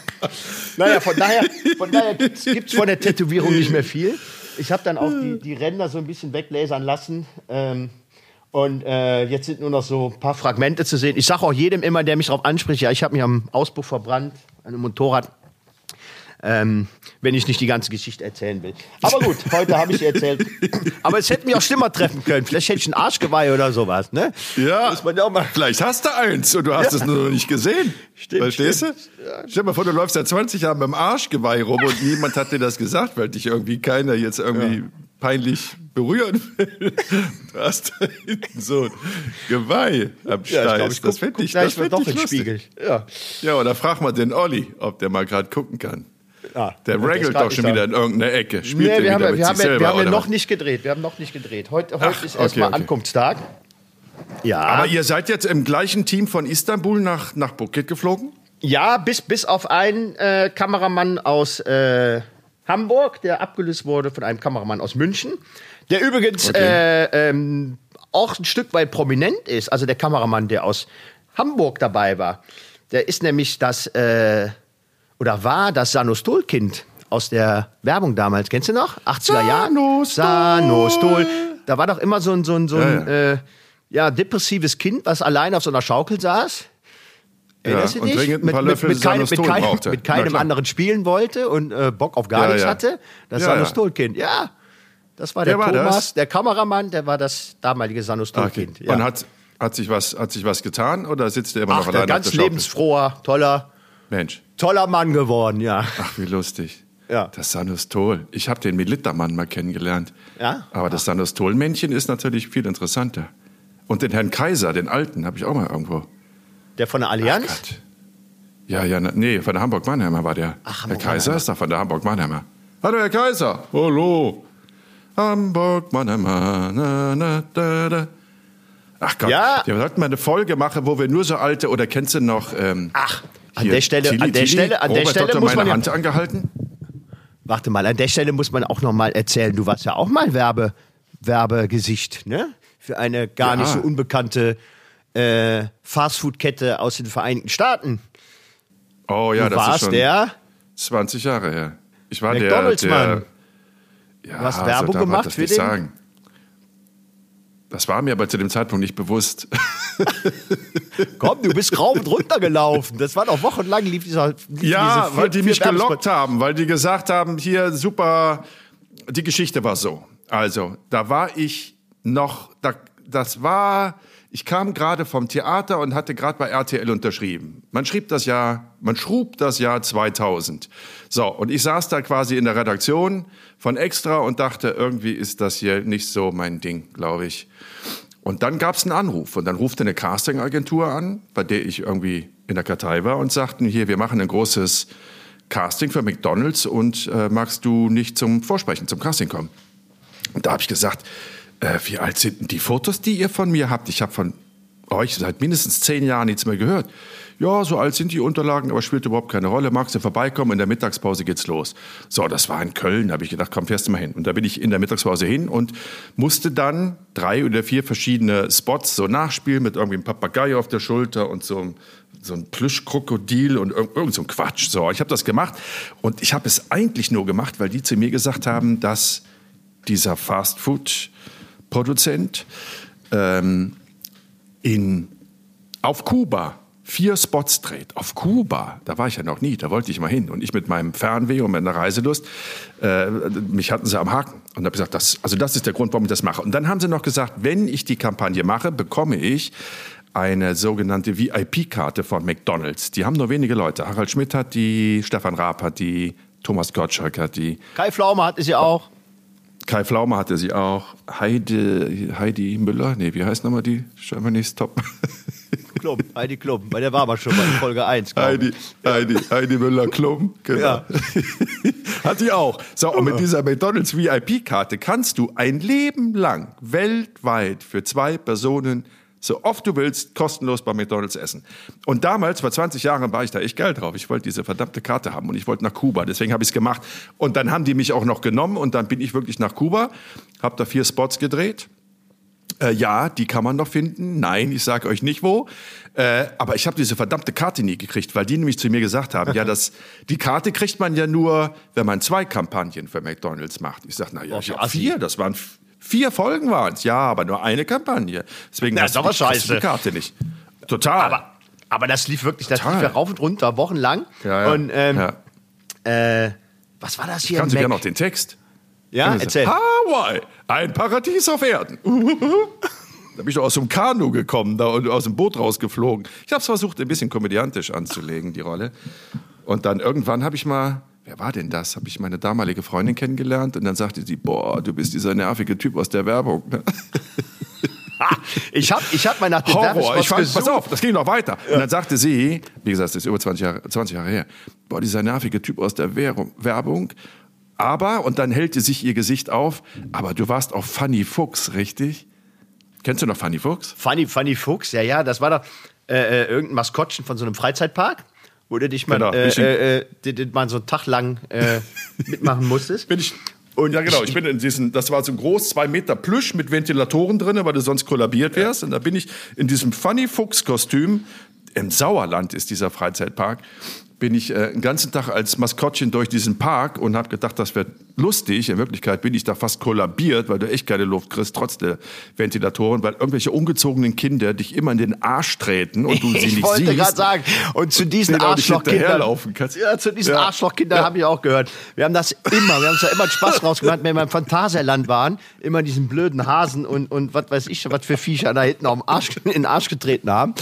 Naja, von daher, von daher gibt's, gibt's von der Tätowierung nicht mehr viel. Ich habe dann auch die, die Ränder so ein bisschen weglasern lassen. Ähm, und äh, jetzt sind nur noch so ein paar Fragmente zu sehen. Ich sage auch jedem immer, der mich darauf anspricht, ja, ich habe mich am Auspuff verbrannt, an einem Motorrad. Ähm, wenn ich nicht die ganze Geschichte erzählen will. Aber gut, heute habe ich erzählt. Aber es hätte mich auch schlimmer treffen können. Vielleicht hätte ich ein Arschgeweih oder sowas, ne? Ja, Muss man ja auch mal. vielleicht hast du eins und du hast es nur noch nicht gesehen. Stimmt, Verstehst stimmt. du? Stell dir mal vor, du läufst seit 20 Jahren mit dem Arschgeweih rum und niemand hat dir das gesagt, weil dich irgendwie keiner jetzt irgendwie peinlich berühren will. Du hast da hinten so ein Geweih am Steiß. das fände ich, das doch ich in den lustig. Spiegel. Ja. Ja, oder frag mal den Olli, ob der mal gerade gucken kann. Ja, Der regelt doch schon wieder in irgendeiner Ecke. Spielt Nee, wir haben, wir haben, selber, wir haben ja noch nicht gedreht. Wir haben noch nicht gedreht. Heute, heute Ach, ist okay, erstmal okay. Ankunftstag. Ja. Aber ihr seid jetzt im gleichen Team von Istanbul nach, nach Phuket geflogen? Ja, bis, bis auf einen äh, Kameramann aus äh, Hamburg, der abgelöst wurde von einem Kameramann aus München, der übrigens Okay. äh, ähm, auch ein Stück weit prominent ist. Also der Kameramann, der aus Hamburg dabei war, der ist nämlich das, äh, oder war das Sanostol-Kind aus der Werbung damals. Kennst du noch? 80er Jahre? Sanostol. Sanostol. Da war doch immer so ein, so ein, so ein Ja, ja. Äh, ja, depressives Kind, was allein auf so einer Schaukel saß. Erinnerst du und dich? mit, keinem, mit, Sanostol keinem, mit keinem anderen spielen wollte und äh, Bock auf gar Ja, nichts ja. hatte. Das Ja, ja. Sanostol-Kind. Ja, das war der war Thomas, das? der Kameramann, der war das damalige Sanostol-Kind. Ja. Und hat, hat, sich was, hat sich was getan oder sitzt er immer Ach, noch der allein ganz der lebensfroher, toller, Mensch, toller Mann geworden, ja. ach wie lustig. Ja. Das Sanostol. Ich habe den Militermann mal kennengelernt. Ja? Aber das Sanostol-Männchen ist natürlich viel interessanter. Und den Herrn Kaiser, den Alten, habe ich auch mal irgendwo. Der von der Allianz? Gott. Ja, ja, nee, von der Hamburg-Mannheimer war der. Ach, Herr Hamburg Kaiser ist doch von der Hamburg-Mannheimer. Hallo, Herr Kaiser. Hallo. Hamburg-Mannheimer. Na, na, da, da. Ach Gott, Ja. wir sollten mal eine Folge machen, wo wir nur so alte, oder kennst du noch... Ähm, Ach, an der Stelle, Tilly, an der Tilly, Stelle, an der Robert Stelle muss man ja, Hand angehalten. Warte mal, an der Stelle muss man auch noch mal erzählen, du warst ja auch mal Werbe, Werbegesicht, ne? Für eine gar Ja. nicht so unbekannte äh, Fastfood-Kette aus den Vereinigten Staaten. Oh ja, du das ist warst schon der 20 Jahre her. Ich war McDonald's, der, der Mann. Ja, Du hast so Werbung man gemacht für den? sagen. Das war mir aber zu dem Zeitpunkt nicht bewusst. *laughs* Komm, du bist rauf und runter gelaufen. Das war doch wochenlang lief dieser. Lief Ja, diese vier- weil die mich gelockt haben, weil die gesagt haben, hier super, die Geschichte war so. Also, da war ich noch, da, das war, ich kam gerade vom Theater und hatte gerade bei RTL unterschrieben. Man schrieb das Jahr, man schrub das Jahr 2000. So, und ich saß da quasi in der Redaktion von Extra und dachte, irgendwie ist das hier nicht so mein Ding, glaube ich. Und dann gab es einen Anruf und dann rufte eine Castingagentur an, bei der ich irgendwie in der Kartei war und sagten, hier, wir machen ein großes Casting für McDonald's und äh, magst du nicht zum Vorsprechen, zum Casting kommen? Und da habe ich gesagt, äh, wie alt sind denn die Fotos, die ihr von mir habt? Ich habe von euch seit mindestens zehn Jahren nichts mehr gehört. Ja, so alt sind die Unterlagen, aber spielt überhaupt keine Rolle. Magst du vorbeikommen? In der Mittagspause geht's los. So, das war in Köln. Da habe ich gedacht, komm, fährst du mal hin. Und da bin ich in der Mittagspause hin und musste dann drei oder vier verschiedene Spots so nachspielen mit irgendwie einem Papagei auf der Schulter und so einem so ein Plüschkrokodil und irg- irgend so ein Quatsch. So, ich habe das gemacht und ich habe es eigentlich nur gemacht, weil die zu mir gesagt haben, dass dieser Fastfood-Produzent ähm, in, auf Kuba vier Spots dreht. Auf Kuba, da war ich ja noch nie, da wollte ich mal hin. Und ich mit meinem Fernweh und meiner Reiselust, äh, mich hatten sie am Haken. Und habe gesagt, das, also das ist der Grund, warum ich das mache. Und dann haben sie noch gesagt, wenn ich die Kampagne mache, bekomme ich eine sogenannte VIP-Karte von McDonald's. Die haben nur wenige Leute. Harald Schmidt hat die, Stefan Raab hat die, Thomas Gottschalk hat die. Kai Pflaume hatte sie auch. Kai Pflaume hatte sie auch. Heidi, Heidi Müller, nee, wie heißt nochmal die Germany's Top? *laughs* Klum, Heidi Klum. Bei der war man schon mal in Folge 1. glaub ich. Heidi, Heidi, Heidi Müller Klum, genau. Ja. *laughs* Hat die auch. So, und mit dieser McDonalds VIP-Karte kannst du ein Leben lang weltweit für zwei Personen so oft du willst, kostenlos bei McDonalds essen. Und damals, vor 20 Jahren, war ich da echt geil drauf. Ich wollte diese verdammte Karte haben und ich wollte nach Kuba. Deswegen habe ich es gemacht. Und dann haben die mich auch noch genommen und dann bin ich wirklich nach Kuba, habe da vier Spots gedreht. Äh, ja, die kann man noch finden. Nein, ich sage euch nicht wo. Äh, aber ich habe diese verdammte Karte nie gekriegt, weil die nämlich zu mir gesagt haben, ja, das, die Karte kriegt man ja nur, wenn man zwei Kampagnen für McDonalds macht. Ich sage, na ja, Oh, ich wie hab assi. vier, das waren vier Folgen waren es. Ja, aber nur eine Kampagne. Deswegen Na, hast du, du die scheiße. Karte nicht. Total. Aber, aber das lief wirklich, das Total. lief ja rauf und runter, wochenlang. ja, ja. Und ähm, ja. äh, was war das hier? Kannst du gerne noch den Text? ja, erzähl. Hawaii, ein Paradies auf Erden. *laughs* Da bin ich doch aus dem Kanu gekommen da und aus dem Boot rausgeflogen. Ich habe es versucht, ein bisschen komödiantisch anzulegen, die Rolle. Und dann irgendwann habe ich mal, wer war denn das? Habe ich meine damalige Freundin kennengelernt und dann sagte sie, boah, du bist dieser nervige Typ aus der Werbung. ne? *laughs* Ich habe ich hab mal nach dem Horror. Werbespot Ich fand, pass auf, das ging noch weiter. Und dann sagte sie, wie gesagt, das ist über 20 Jahre, 20 Jahre her, boah, dieser nervige Typ aus der Werbung. Aber, und dann hellte sich ihr Gesicht auf, aber du warst auch Funny Fuchs, richtig? Kennst du noch Funny Fuchs? Funny, Funny Fuchs, ja, ja, das war doch äh, äh, irgendein Maskottchen von so einem Freizeitpark, wo du dich mal, Genau, äh, äh, äh, mal so einen Tag lang äh, *laughs* mitmachen musstest. Bin ich. Und ja, genau. Ich bin in diesen, das war so groß, zwei Meter Plüsch mit Ventilatoren drin, weil du sonst kollabiert wärst. Und da bin ich in diesem Funny Fuchs Kostüm. Im Sauerland ist dieser Freizeitpark. Bin ich äh, den ganzen Tag als Maskottchen durch diesen Park und habe gedacht, das wird lustig. In Wirklichkeit bin ich da fast kollabiert, weil du echt keine Luft kriegst, trotz der Ventilatoren, weil irgendwelche ungezogenen Kinder dich immer in den Arsch treten und du *laughs* sie ich nicht wollte siehst. gerade sagen, und zu diesen Arschlochkindern, ja, zu diesen Ja. Arschlochkindern Ja. habe ich auch gehört. Wir haben das immer, wir haben uns da immer Spaß rausgemacht, wenn wir im Phantasialand waren, immer diesen blöden Hasen und, und was weiß ich, schon, was für Viecher da hinten auf Arsch, in den Arsch getreten haben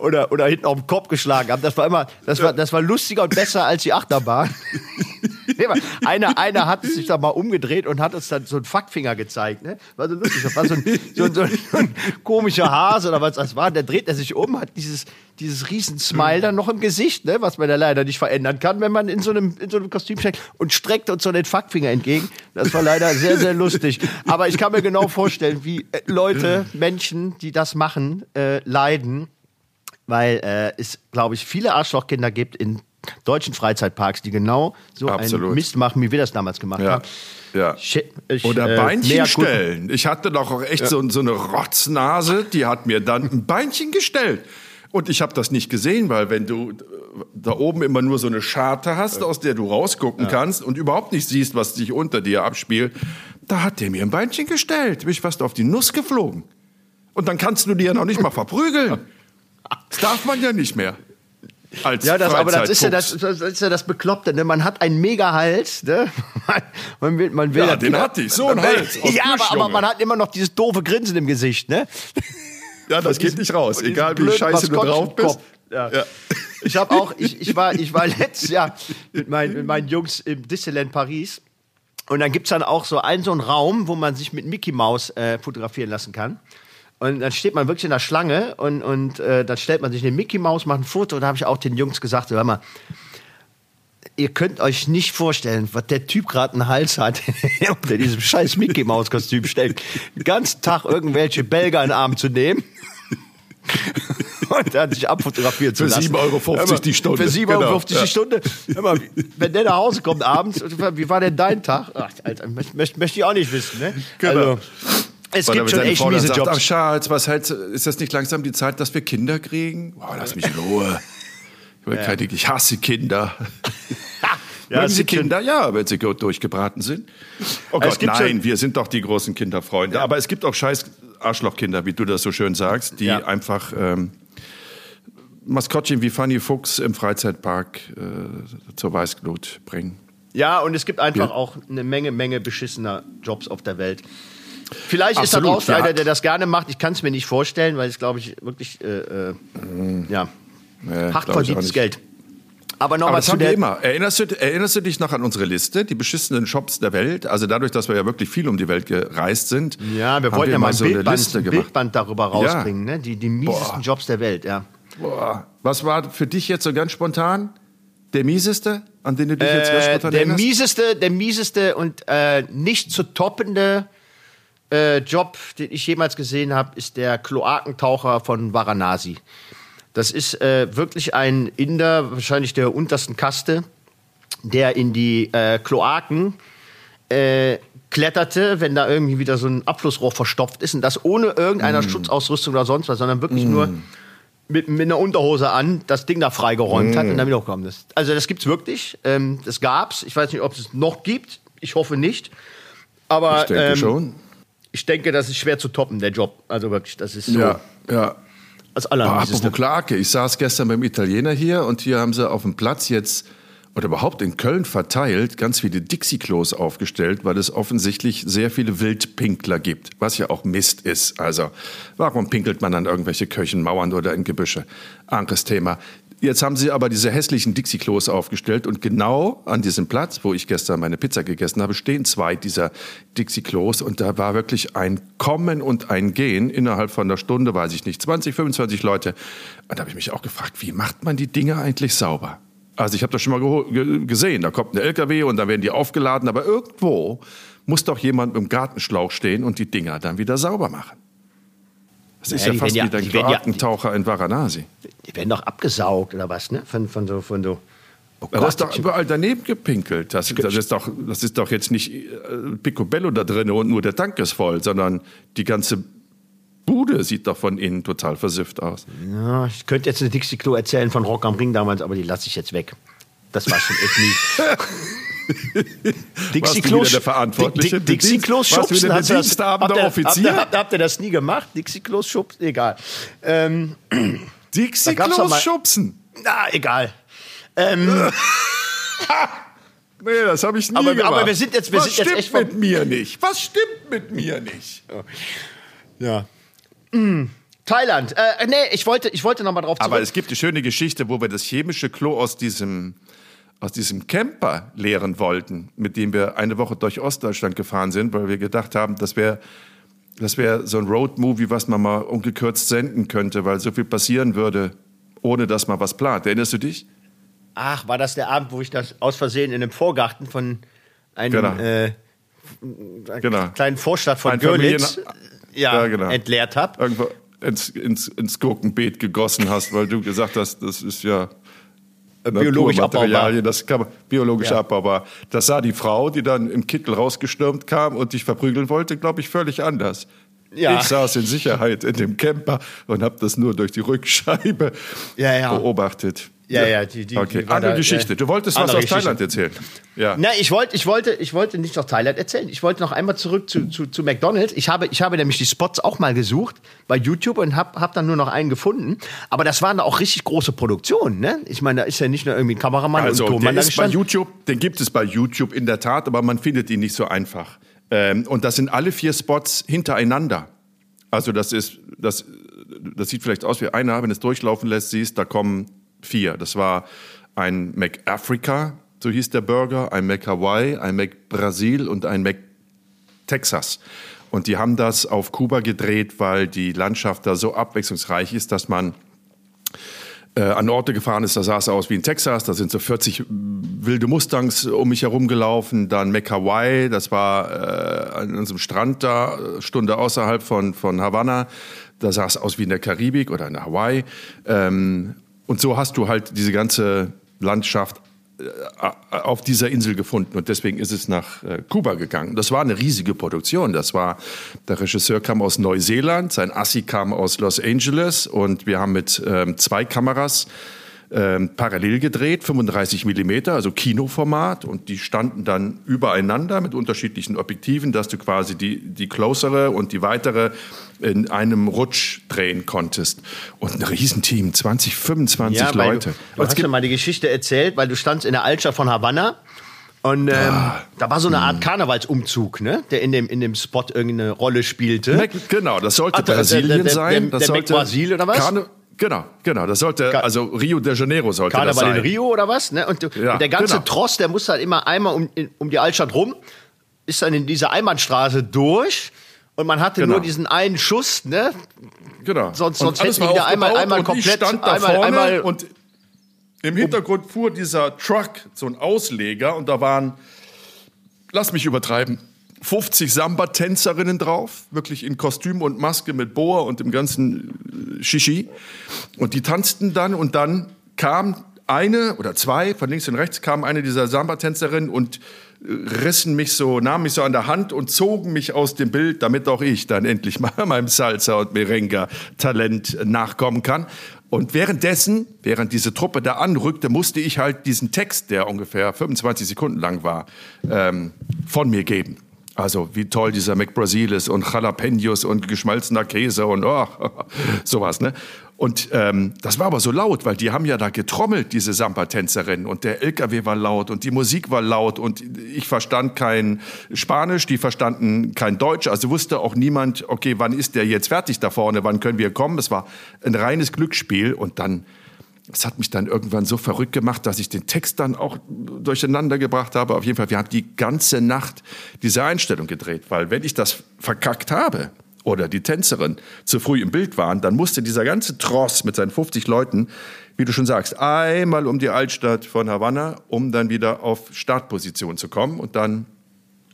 oder, oder hinten auf den Kopf geschlagen haben. Das war immer, das war, das war lustiger und besser als die Achterbahn. *laughs* Einer, einer hat sich da mal umgedreht und hat uns dann so einen Fackfinger gezeigt. Ne? War so lustig. Das war so ein, so, ein, so ein komischer Hase oder was das war. Der dreht er sich um, hat dieses, dieses riesen Smile dann noch im Gesicht, ne? was man ja leider nicht verändern kann, wenn man in so einem, in so einem Kostüm steckt und streckt uns so den Fackfinger entgegen. Das war leider sehr, sehr lustig. Aber ich kann mir genau vorstellen, wie äh, Leute, Menschen, die das machen, äh, leiden weil äh, es, glaube ich, viele Arschlochkinder gibt in deutschen Freizeitparks, die genau so Absolut. einen Mist machen, wie wir das damals gemacht Ja. haben. Ja. Shit, ich, Oder äh, Beinchen stellen. Ich hatte doch auch echt so, so eine Rotznase, die hat mir dann ein Beinchen gestellt. Und ich habe das nicht gesehen, weil wenn du äh, da oben immer nur so eine Scharte hast, aus der du rausgucken kannst und überhaupt nicht siehst, was sich unter dir abspielt, da hat der mir ein Beinchen gestellt. Bin ich fast auf die Nuss geflogen. Und dann kannst du dir ja noch nicht mal verprügeln. *laughs* Das darf man ja nicht mehr. Als Ja, das, aber das ist ja das, das ist ja das Bekloppte. Ne? Man hat einen Mega-Hals. Ne? *laughs* Man will, man will Ja, den hatte ich, so einen Hals, *laughs* Ja, aber, aber man hat immer noch dieses doofe Grinsen im Gesicht. Ne? *laughs* Ja, das geht nicht raus. Egal wie scheiße du drauf bist. Maskottchenkopf. Ja. Ich habe auch, ich, ich, war, ich war letztes Jahr mit, meinen mit meinen Jungs im Disneyland Paris. Und dann gibt's dann auch so einen, so einen Raum, wo man sich mit Mickey Mouse äh, fotografieren lassen kann. Und dann steht man wirklich in der Schlange und, und äh, dann stellt man sich den Mickey Mouse, macht ein Foto. Und da habe ich auch den Jungs gesagt, hör mal, ihr könnt euch nicht vorstellen, was der Typ gerade einen Hals hat, *laughs* der unter diesem scheiß Mickey Maus Kostüm steckt. Den ganzen Tag irgendwelche Belger in den Arm zu nehmen. *laughs* Und dann sich abfotografieren zu Für lassen. 7,50 Euro mal, die Stunde. Für 7,50 Genau, Euro ja. die Stunde. Hör mal, wenn der nach Hause kommt abends, wie war denn dein Tag? Ach, Alter, möchte möcht, möcht ich auch nicht wissen. Ne? Genau. Also, es Weil gibt schon echt Frau miese sagt, Ach Jobs. Schatz, was hältst ist das nicht langsam die Zeit, dass wir Kinder kriegen? Boah, lass mich in Ruhe. Ich, will keine, ich hasse Kinder. *laughs* Ja, Mögen es Sie gibt schon- Kinder? Ja, wenn sie gut durchgebraten sind. Oh Gott, nein, schon- wir sind doch die großen Kinderfreunde. Aber es gibt auch scheiß Arschlochkinder, wie du das so schön sagst, die Ja. einfach ähm, Maskottchen wie Fanny Fuchs im Freizeitpark äh, zur Weißglut bringen. Ja, und es gibt einfach Ja. auch eine Menge, Menge beschissener Jobs auf der Welt. Vielleicht ist da Absolut, draußen ja. einer, der das gerne macht. Ich kann es mir nicht vorstellen, weil es, glaube ich, wirklich äh, äh, ja, Nee, hart verdientes. Geld. Aber Aber nochmal das haben wir immer. Erinnerst du, erinnerst du dich noch an unsere Liste, die beschissenen Shops der Welt? Also dadurch, dass wir ja wirklich viel um die Welt gereist sind. Ja, wir wollten ja mal so eine Bildband, Liste ein gemacht. Bildband darüber rausbringen, ne? Die, die miesesten Boah. Jobs der Welt, ja. Boah. Was war für dich jetzt so ganz spontan der mieseste, an den du dich jetzt ganz Äh, spontan der erinnerst? mieseste, der mieseste und äh, nicht zu toppende äh, Job, den ich jemals gesehen habe, ist der Kloakentaucher von Varanasi. Das ist äh, wirklich ein Inder, wahrscheinlich der untersten Kaste, der in die äh, Kloaken äh, kletterte, wenn da irgendwie wieder so ein Abflussrohr verstopft ist und das ohne irgendeiner Mm. Schutzausrüstung oder sonst was, sondern wirklich nur mit, mit einer Unterhose an das Ding da freigeräumt Mm. hat und dann wieder hochgekommen ist. Also das gibt's wirklich. Ähm, das gab's. Ich weiß nicht, ob es noch gibt. Ich hoffe nicht. Aber Ich denke ähm, schon. Ich denke, das ist schwer zu toppen, der Job. Also wirklich, das ist so Ja, ja. das Allermieseste. apropos Clarke, ich saß gestern beim Italiener hier und hier haben sie auf dem Platz jetzt oder überhaupt in Köln verteilt ganz viele Dixie-Klos aufgestellt, weil es offensichtlich sehr viele Wildpinkler gibt, was ja auch Mist ist. Also warum pinkelt man an irgendwelche Kirchenmauern oder in Gebüsche? Anderes Thema. Jetzt haben sie aber diese hässlichen Dixie-Klos aufgestellt und genau an diesem Platz, wo ich gestern meine Pizza gegessen habe, stehen zwei dieser Dixie-Klos und da war wirklich ein Kommen und ein Gehen innerhalb von einer Stunde, weiß ich nicht, 20, 25 Leute. Und da habe ich mich auch gefragt, wie macht man die Dinger eigentlich sauber? Also ich habe das schon mal gesehen, da kommt ein LKW und dann werden die aufgeladen, aber irgendwo muss doch jemand mit dem Gartenschlauch stehen und die Dinger dann wieder sauber machen. Das ist Ja, ja, fast wie der werden ja- in Varanasi. Die werden doch abgesaugt oder was, ne? Von, von so, von so. Oh Ja, das ist Gott, doch überall daneben gepinkelt. Das, das, ist, doch, das ist doch jetzt nicht äh, Picobello da drin und nur der Tank ist voll, sondern die ganze Bude sieht doch von innen total versifft aus. Ja, ich könnte jetzt eine Dixie Klo erzählen von Rock am Ring damals, aber die lasse ich jetzt weg. Das war schon echt mies. *laughs* *laughs* Dixie Klos. der Verantwortliche? Di- Dixie Klos Warst du wieder schubsen. der habt ihr- Offizier? Habt ihr, habt, habt ihr das nie gemacht? Dixie Klos schubsen? Egal. Ähm, *clears throat* Dixie Klos schubsen. na, egal. Ähm, *laughs* Nee, das habe ich nie Aber- aber gemacht. wir sind jetzt- wir Was sind jetzt stimmt echt mit mir nicht? Was stimmt mit mir nicht? ja. Mm, Thailand. Äh, nee, ich wollte, ich wollte noch mal drauf zurück. Aber es gibt eine schöne Geschichte, wo wir das chemische Klo aus diesem, aus diesem Camper leeren wollten, mit dem wir eine Woche durch Ostdeutschland gefahren sind, weil wir gedacht haben, das wäre das wär so ein Roadmovie, was man mal ungekürzt senden könnte, weil so viel passieren würde, ohne dass man was plant. Erinnerst du dich? Ach, war das der Abend, wo ich das aus Versehen in einem Vorgarten von einem Genau. äh, Genau. kleinen Vorstadt von Ein Görlitz ja, Ja, genau. entleert habe? Irgendwo ins, ins, ins Gurkenbeet gegossen hast, weil du gesagt hast, das ist ja biologisch Naturmaterialien, Das kann man biologisch Ja. abbaubar. Das sah die Frau, die dann im Kittel rausgestürmt kam und dich verprügeln wollte, glaube ich, völlig anders. Ja. Ich saß in Sicherheit in dem Camper und habe das nur durch die Rückscheibe ja. beobachtet. Ja, ja, die- die- okay. die Andere da, Geschichte. äh, Du wolltest was aus Geschichte. Thailand erzählen. Ja. Na, ich wollte, ich wollte, ich wollte nicht noch Thailand erzählen. Ich wollte noch einmal zurück zu, zu, zu McDonald's. Ich habe, ich habe nämlich die Spots auch mal gesucht bei YouTube und habe hab dann nur noch einen gefunden. Aber das waren auch richtig große Produktionen. Ne? Ich meine, da ist ja nicht nur irgendwie ein Kameramann Also, und der Tonmann da ist bei. YouTube, den gibt es bei YouTube in der Tat, aber man findet ihn nicht so einfach. Ähm, und das sind alle vier Spots hintereinander. Also das ist, das, das sieht vielleicht aus wie einer, wenn es durchlaufen lässt, siehst, da kommen vier. Das war ein McAfrica, so hieß der Burger, ein McHawaii, ein McBrasil und ein McTexas. Und die haben das auf Kuba gedreht, weil die Landschaft da so abwechslungsreich ist, dass man äh, an Orte gefahren ist, da sah es aus wie in Texas, da sind so 40 wilde Mustangs um mich herumgelaufen, dann McHawaii, das war äh, an unserem Strand da, Stunde außerhalb von, von Havanna, da sah es aus wie in der Karibik oder in Hawaii. Ähm, und so hast du halt diese ganze Landschaft äh, auf dieser Insel gefunden und deswegen ist es nach äh, Kuba gegangen. Das war eine riesige Produktion. Das war der Regisseur kam aus Neuseeland, sein Assi kam aus Los Angeles und wir haben mit ähm, zwei Kameras ähm, parallel gedreht, 35 Millimeter, also Kinoformat und die standen dann übereinander mit unterschiedlichen Objektiven, dass du quasi die die closere und die weitere in einem Rutsch drehen konntest und ein Riesenteam, 20, 25 weil Leute. Du, du Es hast ja mal die Geschichte erzählt, weil du standst in der Altstadt von Havanna. Und ähm, Ah. da war so eine Hm. Art Karnevalsumzug, ne? der in dem, in dem Spot irgendeine Rolle spielte. Mac, genau, das sollte Ach, Brasilien der- der- sein. der- Das der sollte Brasil oder was? Karne, genau, genau. Das sollte, also Rio de Janeiro sollte das Karneval sein. in Rio oder was? Ne? Und, Ja, und der ganze genau. Tross, der muss halt immer einmal um, um die Altstadt rum, ist dann in dieser Einbahnstraße durch. Und man hatte Genau. nur diesen einen Schuss, ne? Genau. Sonst- sonst war die da einmal- einmal komplett- Ich einmal- einmal- und im Hintergrund fuhr dieser Truck, so ein Ausleger, und da waren, lass mich übertreiben, 50 Samba-Tänzerinnen drauf, wirklich in Kostüm und Maske mit Boa und dem ganzen äh, Shishi. Und die tanzten dann und dann kam eine oder zwei, von links und rechts kam eine dieser Samba-Tänzerinnen und äh, rissen mich so, nahmen mich so an der Hand und zogen mich aus dem Bild, damit auch ich dann endlich *laughs* mal meinem Salsa- und Merenga-Talent nachkommen kann. Und währenddessen, während diese Truppe da anrückte, musste ich halt diesen Text, der ungefähr 25 Sekunden lang war, ähm, von mir geben. Also wie toll dieser McBrasil ist und Jalapenos und geschmalzener Käse und oh, *laughs* sowas. Ne? Und ähm, das war aber so laut, weil die haben ja da getrommelt, diese Samba-Tänzerinnen. Und der LKW war laut und die Musik war laut und ich verstand kein Spanisch, die verstanden kein Deutsch. Also wusste auch niemand, okay, wann ist der jetzt fertig da vorne, wann können wir kommen. Es war ein reines Glücksspiel und dann Das hat mich dann irgendwann so verrückt gemacht, dass ich den Text dann auch durcheinander gebracht habe. Auf jeden Fall, wir haben die ganze Nacht diese Einstellung gedreht, weil wenn ich das verkackt habe oder die Tänzerin zu früh im Bild waren, dann musste dieser ganze Tross mit seinen 50 Leuten, wie du schon sagst, einmal um die Altstadt von Havanna, um dann wieder auf Startposition zu kommen und dann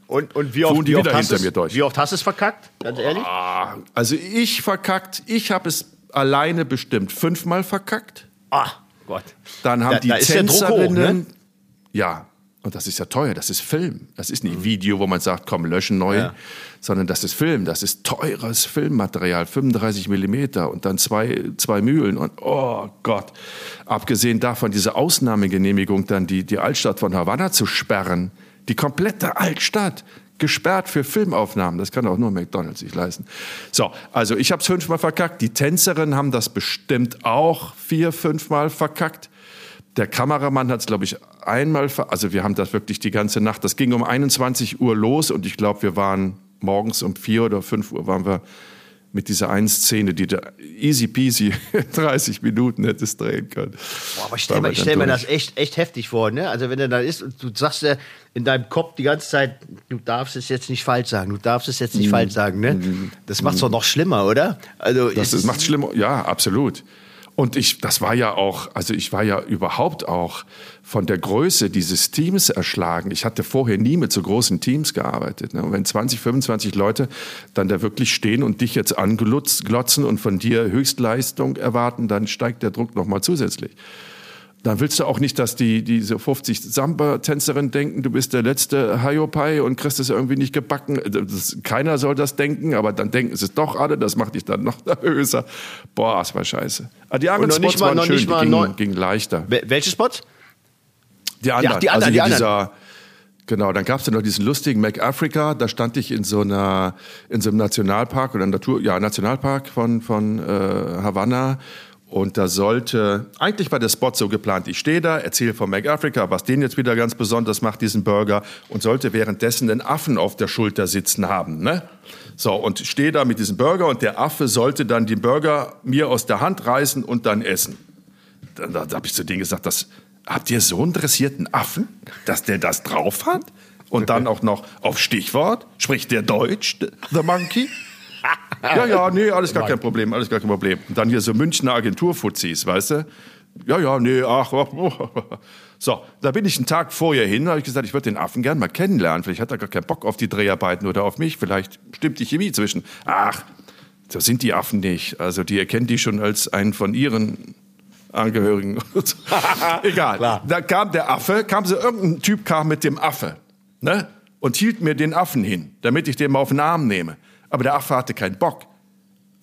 Und, und wie, oft, die wie, oft hast hinter es, mir durch. wie oft hast du es verkackt? Ganz ehrlich? Ah, also ich verkackt, ich habe es alleine bestimmt fünfmal verkackt. Ah, Gott. Dann haben Da- die da Druck hoch, Tänzerinnen. ne? Ja, und das ist ja teuer, das ist Film. Das ist nicht Video, wo man sagt, komm, löschen neu, Ja. sondern das ist Film. Das ist teures Filmmaterial, 35 Millimeter und dann zwei, zwei Mühlen. Und oh Gott, abgesehen davon, diese Ausnahmegenehmigung, dann die, die Altstadt von Havanna zu sperren, die komplette Altstadt gesperrt für Filmaufnahmen. Das kann auch nur McDonalds sich leisten. So, also ich habe es fünfmal verkackt. Die Tänzerinnen haben das bestimmt auch vier, fünfmal verkackt. Der Kameramann hat es, glaube ich, einmal, ver also wir haben das wirklich die ganze Nacht, das ging um 21 Uhr los und ich glaube, wir waren morgens um 4 oder 5 Uhr waren wir mit dieser einen Szene, die da easy peasy *laughs* 30 Minuten hättest drehen können. Boah, aber stell, Waren mir, ich stell mir das echt, echt heftig vor, ne? Also wenn er da ist und du sagst ja in deinem Kopf die ganze Zeit, du darfst es jetzt nicht falsch sagen, du darfst es jetzt nicht Mhm. falsch sagen, ne? Das macht's doch noch schlimmer, oder? Also Das es macht schlimmer. Ja, absolut. Und ich, das war ja auch, also ich war ja überhaupt auch von der Größe dieses Teams erschlagen. Ich hatte vorher nie mit so großen Teams gearbeitet. Ne? Und wenn 20, 25 Leute dann da wirklich stehen und dich jetzt anglotzen und von dir Höchstleistung erwarten, dann steigt der Druck nochmal zusätzlich. Dann willst du auch nicht, dass die diese 50 Samba-Tänzerinnen denken, du bist der letzte Hayopai und kriegst es irgendwie nicht gebacken. Das, keiner soll das denken, aber dann denken sie es doch alle. Das macht dich dann noch *laughs* nervöser. Boah, das war scheiße. Aber die anderen noch nicht Spots mal- waren noch schön, nicht mal die gingen, gingen leichter. Wel- Welche Spots? Die anderen, die anderen, also die anderen. dieser, genau, dann gab es ja noch diesen lustigen Mac Africa, da stand ich in so einer, in so einem Nationalpark oder Natur, ja, Nationalpark von, von äh, Havanna. Und da sollte, eigentlich war der Spot so geplant, ich stehe da, erzähle von Mac Africa, was den jetzt wieder ganz besonders macht, diesen Burger, und sollte währenddessen einen Affen auf der Schulter sitzen haben, ne? So, und stehe da mit diesem Burger und der Affe sollte dann den Burger mir aus der Hand reißen und dann essen dann, da, habe ich zu denen gesagt, das, habt ihr so einen dressierten Affen, dass der das drauf hat? Und dann auch noch auf Stichwort, spricht der Deutsch, the monkey? *laughs* Ja, ja, nee, alles gar kein Problem, alles gar kein Problem. Und dann hier so Münchner Agenturfuzis, weißt du? Ja, ja, nee, ach. oh, oh. *laughs* So, da bin ich einen Tag vorher hin, habe ich gesagt, ich würde den Affen gern mal kennenlernen. Vielleicht hat er gar keinen Bock auf die Dreharbeiten oder auf mich. Vielleicht stimmt die Chemie zwischen. Ach, so sind die Affen nicht. Also die erkennen die schon als einen von ihren Angehörigen. *laughs* Egal. Da kam der Affe, kam so irgendein Typ kam mit dem Affe, ne? Und hielt mir den Affen hin, damit ich den mal auf den Arm nehme. Aber der Affe hatte keinen Bock.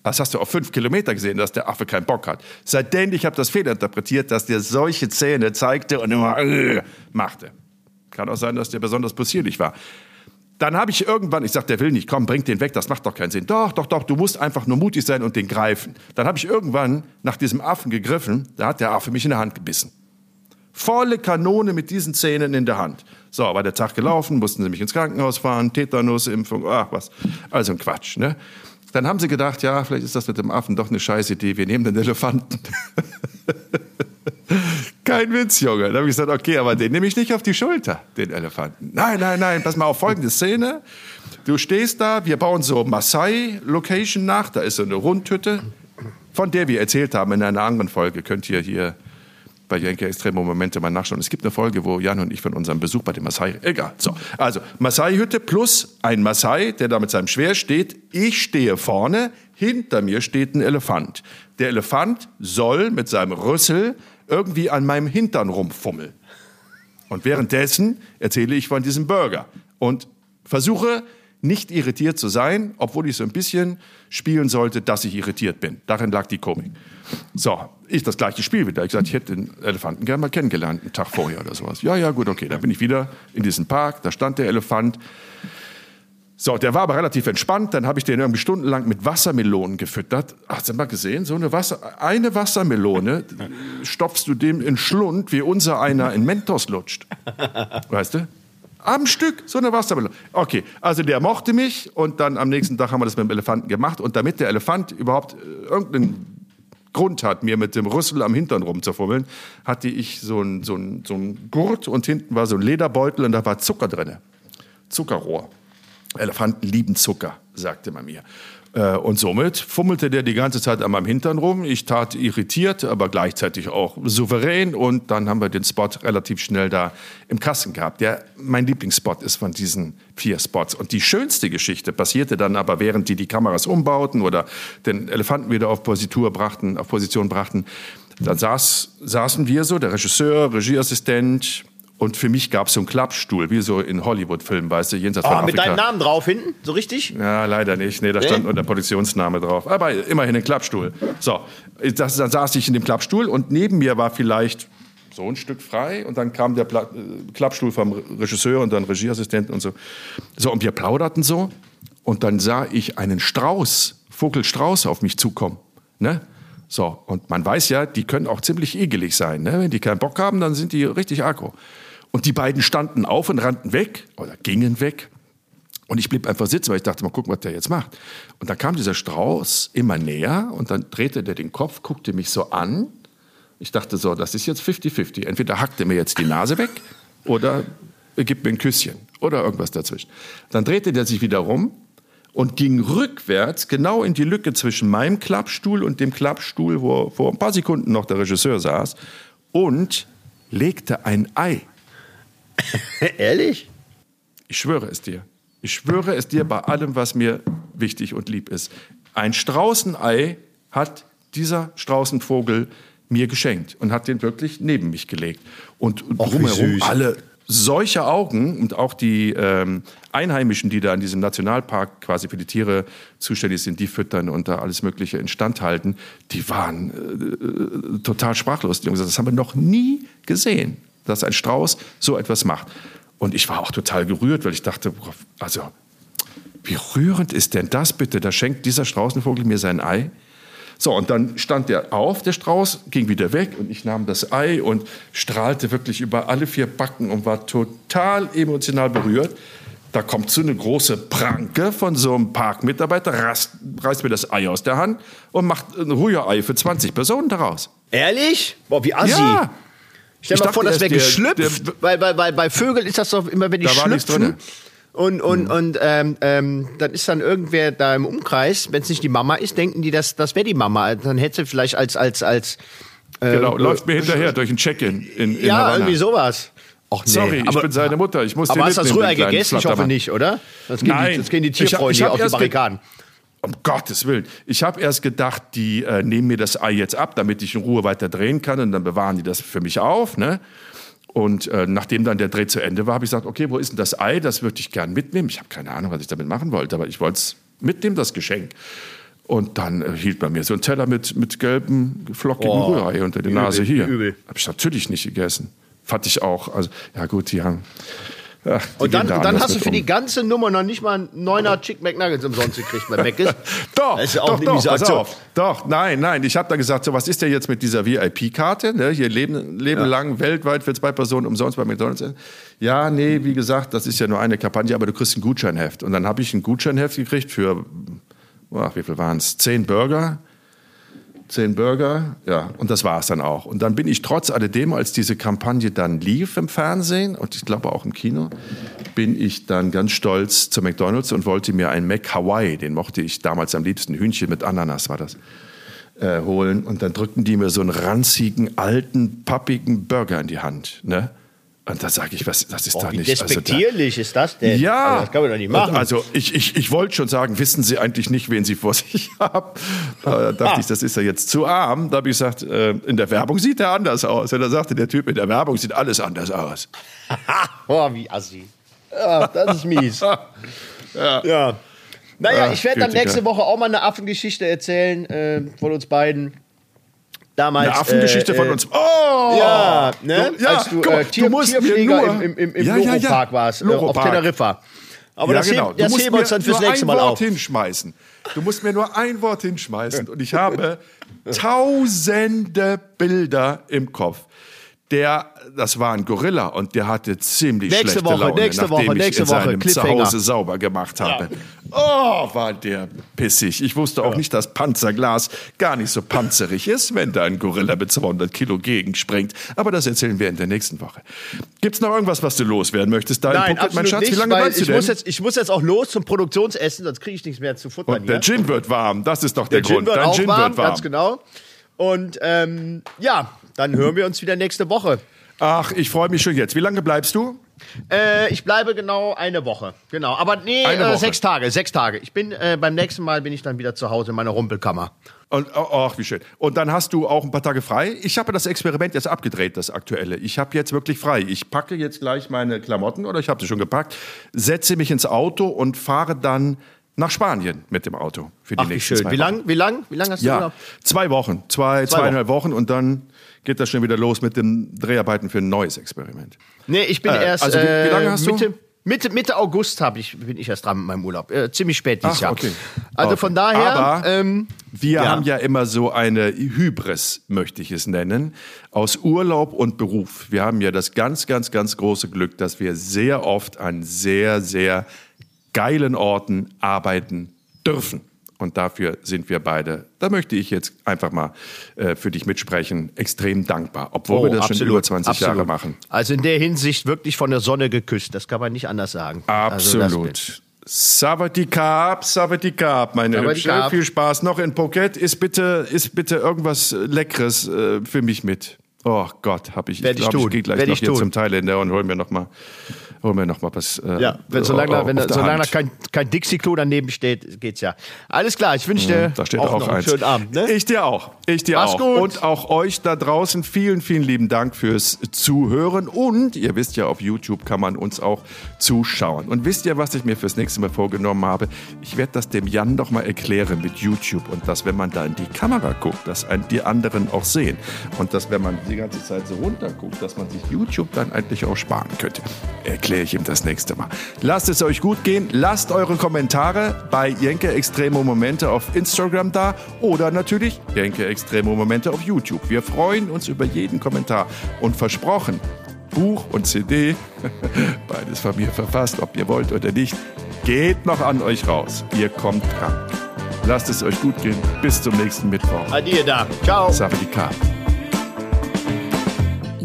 Das hast du auf fünf Kilometer gesehen, dass der Affe keinen Bock hat. Seitdem ich habe das fehlinterpretiert, dass der solche Zähne zeigte und immer äh, machte. Kann auch sein, dass der besonders possierlich war. Dann habe ich irgendwann, ich sagte, der will nicht, komm, bring den weg, das macht doch keinen Sinn. Doch, doch, doch, du musst einfach nur mutig sein und den greifen. Dann habe ich irgendwann nach diesem Affen gegriffen, da hat der Affe mich in der Hand gebissen. Volle Kanone mit diesen Zähnen in der Hand. So, war der Tag gelaufen, mussten sie mich ins Krankenhaus fahren, Tetanusimpfung, ach was. Also ein Quatsch, ne? Dann haben sie gedacht, ja, vielleicht ist das mit dem Affen doch eine scheiß Idee, wir nehmen den Elefanten. *laughs* Kein Witz, Junge. Dann habe ich gesagt, okay, aber den nehme ich nicht auf die Schulter, den Elefanten. Nein, nein, nein, pass mal auf, folgende Szene. Du stehst da, wir bauen so Maasai-Location nach, da ist so eine Rundhütte, von der wir erzählt haben in einer anderen Folge. Könnt ihr hier bei Jenke Extremo Momente mal nachschauen. Es gibt eine Folge, wo Jan und ich von unserem Besuch bei dem Maasai, egal. So, also Maasai-Hütte plus ein Maasai, der da mit seinem Schwert steht. Ich stehe vorne, hinter mir steht ein Elefant. Der Elefant soll mit seinem Rüssel irgendwie an meinem Hintern rumfummeln. Und währenddessen erzähle ich von diesem Burger und versuche nicht irritiert zu sein, obwohl ich so ein bisschen spielen sollte, dass ich irritiert bin. Darin lag die Komik. So, ich das gleiche Spiel wieder. Ich gesagt, ich hätte den Elefanten gerne mal kennengelernt, einen Tag vorher oder sowas. Ja, ja, gut, okay. Dann bin ich wieder in diesem Park, da stand der Elefant. So, der war aber relativ entspannt. Dann habe ich den irgendwie stundenlang mit Wassermelonen gefüttert. Hast du mal gesehen? So eine Wasser, eine Wassermelone stopfst du dem in Schlund, wie unser einer in Mentos lutscht. Weißt du? Am Stück, so eine Wassermelone. Okay, also der mochte mich und dann am nächsten Tag haben wir das mit dem Elefanten gemacht. Und damit der Elefant überhaupt äh, irgendeinen Grund hat, mir mit dem Rüssel am Hintern rumzufummeln, hatte ich so ein, so ein, so ein Gurt und hinten war so ein Lederbeutel und da war Zucker drin. Zuckerrohr. Elefanten lieben Zucker, sagte man mir. Äh, Und somit fummelte der die ganze Zeit an meinem Hintern rum. Ich tat irritiert, aber gleichzeitig auch souverän. Und dann haben wir den Spot relativ schnell da im Kasten gehabt. Der mein Lieblingsspot ist von diesen vier Spots. Und die schönste Geschichte passierte dann aber, während die die Kameras umbauten oder den Elefanten wieder auf Positur brachten, auf Position brachten. Da saß, saßen wir so, der Regisseur, Regieassistent, und für mich gab es so einen Klappstuhl, wie so in Hollywood-Filmen, weißt du, jenseits von Ah, mit Afrika. deinem Namen drauf hinten, so richtig? Ja, leider nicht. Nee, da stand nur der Produktionsname drauf. Aber immerhin ein Klappstuhl. So, das, dann saß ich in dem Klappstuhl und neben mir war vielleicht so ein Stück frei und dann kam der Pla äh, Klappstuhl vom Regisseur und dann Regieassistenten und so. So, und wir plauderten so und dann sah ich einen Strauß, Vogelstrauß auf mich zukommen. Ne? So, und man weiß ja, die können auch ziemlich ekelig sein. Ne? Wenn die keinen Bock haben, dann sind die richtig aggro. Und die beiden standen auf und rannten weg oder gingen weg. Und ich blieb einfach sitzen, weil ich dachte, mal gucken, was der jetzt macht. Und dann kam dieser Strauß immer näher und dann drehte der den Kopf, guckte mich so an. Ich dachte so, das ist jetzt 50-50. Entweder hackt er mir jetzt die Nase weg oder er gibt mir ein Küsschen oder irgendwas dazwischen. Dann drehte der sich wieder rum und ging rückwärts genau in die Lücke zwischen meinem Klappstuhl und dem Klappstuhl, wo vor ein paar Sekunden noch der Regisseur saß und legte ein Ei. *laughs* Ehrlich? Ich schwöre es dir. Ich schwöre es dir bei allem, was mir wichtig und lieb ist. Ein Straußenei hat dieser Straußenvogel mir geschenkt und hat den wirklich neben mich gelegt. Und wie drumherum alle solche Augen und auch die ähm, Einheimischen, die da in diesem Nationalpark quasi für die Tiere zuständig sind, die füttern und da alles Mögliche instand halten, die waren äh, total sprachlos. Die haben gesagt, das haben wir noch nie gesehen, dass ein Strauß so etwas macht. Und ich war auch total gerührt, weil ich dachte, also wie rührend ist denn das bitte? Da schenkt dieser Straußenvogel mir sein Ei. So, und dann stand der auf, der Strauß, ging wieder weg und ich nahm das Ei und strahlte wirklich über alle vier Backen und war total emotional berührt. Da kommt so eine große Pranke von so einem Parkmitarbeiter, reißt, reißt mir das Ei aus der Hand und macht ein Rührei für 20 Personen daraus. Ehrlich? Boah, wie assi. Ja, Stell Ich dir mal vor, das wäre geschlüpft. der- weil, weil, weil bei Vögeln ist das doch immer, wenn die Da war nichts schlüpfen. Und, und, und ähm, ähm, dann ist dann irgendwer da im Umkreis, wenn es nicht die Mama ist, denken die, das, das wäre die Mama. Dann hätte sie vielleicht als, als, als genau, äh, läuft mir hinterher durch ein Check-in in, in ja, Havanna. irgendwie sowas. Ach, nee. Sorry, ich aber, bin seine Mutter. Ich muss aber hast du das Rührei gegessen? Ich hoffe nicht, oder? Das gehen, die, Nein. das gehen die Ich hab- ich Tierfreunde hab auf die ge- Barrikaden. Um Gottes Willen. Ich habe erst gedacht, die äh, nehmen mir das Ei jetzt ab, damit ich in Ruhe weiter drehen kann und dann bewahren die das für mich auf. Ne? Und äh, nachdem dann der Dreh zu Ende war, habe ich gesagt, okay, wo ist denn das Ei? Das würde ich gern mitnehmen. Ich habe keine Ahnung, was ich damit machen wollte, aber ich wollte es mitnehmen, das Geschenk. Und dann äh, hielt man mir so einen Teller mit, mit gelbem, flockigen Oh, Rührei unter die übel, Nase hier. Habe ich natürlich nicht gegessen. Fand ich auch. Also, ja gut, die haben... Ach, Und dann, da dann hast du für um. die ganze Nummer noch nicht mal einen Neuner Chick McNuggets umsonst gekriegt bei *laughs* Mc's. Doch, Das ist ja auch doch, doch, pass auf. Doch, nein, nein. Ich habe da gesagt, so was ist denn jetzt mit dieser VIP-Karte? Ne? Hier leben, leben lang weltweit für zwei Personen umsonst bei McDonalds. Ja, nee, wie gesagt, das ist ja nur eine Kampagne, aber du kriegst ein Gutscheinheft. Und dann habe ich ein Gutscheinheft gekriegt für, ach, wie viel waren es? Zehn Burger. Zehn Burger, ja, und das war es dann auch. Und dann bin ich trotz alledem, als diese Kampagne dann lief im Fernsehen und ich glaube auch im Kino, bin ich dann ganz stolz zu McDonalds und wollte mir einen Mac Hawaii, den mochte ich damals am liebsten, Hühnchen mit Ananas war das, äh, holen. Und dann drückten die mir so einen ranzigen, alten, pappigen Burger in die Hand. Ne? Und da sage ich, was, das ist Oh, doch wie nicht. also da- despektierlich ist das denn? ja, Also das kann man doch nicht machen. Also ich, ich, ich wollte schon sagen, wissen Sie eigentlich nicht, wen Sie vor *laughs* sich haben? Da dachte Ah. ich, das ist ja jetzt zu arm. Da habe ich gesagt, äh, in der Werbung sieht er anders aus. Und da sagte der Typ, in der Werbung sieht alles anders aus. *laughs* Oh, wie assi. Ja, das ist mies. *laughs* ja. Naja, Ah, ich werde dann nächste Woche auch mal eine Affengeschichte erzählen äh, von uns beiden. Damals, Eine Affengeschichte äh, von äh, uns. Oh! Ja, ne? Ja, als du, äh, Tier, du musst Tierpfleger nur- im, im, im Ja, ja, ja. Loro-Park warst, äh, auf. Teneriffa. Aber ja, das, genau. heben, das musst heben wir uns mir dann fürs nur nächste ein Mal Wort auf. hinschmeißen. Du musst mir nur ein Wort hinschmeißen. Und ich habe *laughs* tausende Bilder im Kopf. Der, das war ein Gorilla und der hatte ziemlich Nächste schlechte Woche, Laune, nächste nachdem Woche, ich nächste in seinem. Zuhause sauber gemacht habe. Oh, war der pissig. Ich wusste auch nicht, dass Panzerglas gar nicht so panzerig ist, wenn da ein Gorilla mit 200 Kilo gegenspringt. Aber das erzählen wir in der nächsten Woche. Gibt's noch irgendwas, was du loswerden möchtest? Da in Nein, Phuket, mein Schatz, nicht, wie lange bleibst du ich denn? muss, jetzt, ich muss jetzt auch los zum Produktionsessen, sonst kriege ich nichts mehr zu futtern und der hier. Gin wird warm, das ist doch der, Der Gin Grund. wird Dein auch Gin warm, wird warm. ganz genau. Und ähm, ja, dann hören wir uns wieder nächste Woche. Ach, ich freue mich schon jetzt. Wie lange bleibst du? Äh, ich bleibe genau eine Woche. Genau. Aber nee, äh, sechs Tage. Sechs Tage. Ich bin äh, beim nächsten Mal bin ich dann wieder zu Hause in meiner Rumpelkammer. Und, oh, ach, wie schön. Und dann hast du auch ein paar Tage frei. Ich habe das Experiment jetzt abgedreht, das aktuelle. Ich habe jetzt wirklich frei. Ich packe jetzt gleich meine Klamotten oder ich habe sie schon gepackt, setze mich ins Auto und fahre dann nach Spanien mit dem Auto für die Ach, wie nächsten schön. zwei Wie Wochen. lang? Wie lang? Wie lang hast du Ja, Urlaub? zwei Wochen, zwei, Zwei zweieinhalb Wochen. und dann geht das schon wieder los mit den Dreharbeiten für ein neues Experiment. Nee, ich bin Äh, erst also wie- wie lange hast du? Mitte, Mitte, Mitte August hab ich, bin ich erst dran mit meinem Urlaub. Äh, ziemlich spät dieses Ach, Jahr. okay. Also Okay. von daher. Aber ähm, Wir Ja. haben ja immer so eine Hybris, möchte ich es nennen, aus Urlaub und Beruf. Wir haben ja das ganz, ganz, ganz große Glück, dass wir sehr oft an sehr, sehr geilen Orten arbeiten dürfen. Und dafür sind wir beide, da möchte ich jetzt einfach mal äh, für dich mitsprechen, extrem dankbar, obwohl wir das schon über 20 Jahre machen. Also in der Hinsicht wirklich von der Sonne geküsst. Das kann man nicht anders sagen. Also Absolut. Sabatikap, Sabatikap, meine Sawadee-Kap. Hübsche. Viel Spaß noch in Phuket. Ist bitte, ist bitte irgendwas Leckeres äh, für mich mit. Oh Gott, hab ich. Werd ich tun. Ich gehe gleich Werd noch ich hier tun. zum Thailänder und hol mir noch mal, hol mir noch mal was. Äh, Ja, wenn, solange, da, wenn, auf solange kein, kein Dixie-Klo daneben steht, geht's ja. Alles klar, ich wünsche dir Da steht auch, auch, noch einen eins. schönen Abend. Ne? Ich dir auch. Ich dir Mach's auch. gut. Und auch euch da draußen vielen, vielen lieben Dank fürs Zuhören. Und ihr wisst ja, auf YouTube kann man uns auch zuschauen. Und wisst ihr, was ich mir fürs nächste Mal vorgenommen habe? Ich werde das dem Jan doch mal erklären mit YouTube. Und dass, wenn man da in die Kamera guckt, dass ein, die anderen auch sehen. Und dass, wenn man die ganze Zeit so runter guckt, dass man sich YouTube dann eigentlich auch sparen könnte. Erkläre ich ihm das nächste Mal. Lasst es euch gut gehen. Lasst eure Kommentare bei Jenke Extremo Momente auf Instagram da oder natürlich Jenke Extremo Momente auf YouTube. Wir freuen uns über jeden Kommentar und versprochen, Buch und CD, *laughs* beides von mir verfasst, ob ihr wollt oder nicht, geht noch an euch raus. Ihr kommt dran. Lasst es euch gut gehen. Bis zum nächsten Mittwoch. Adieu da. Ciao. Sawadee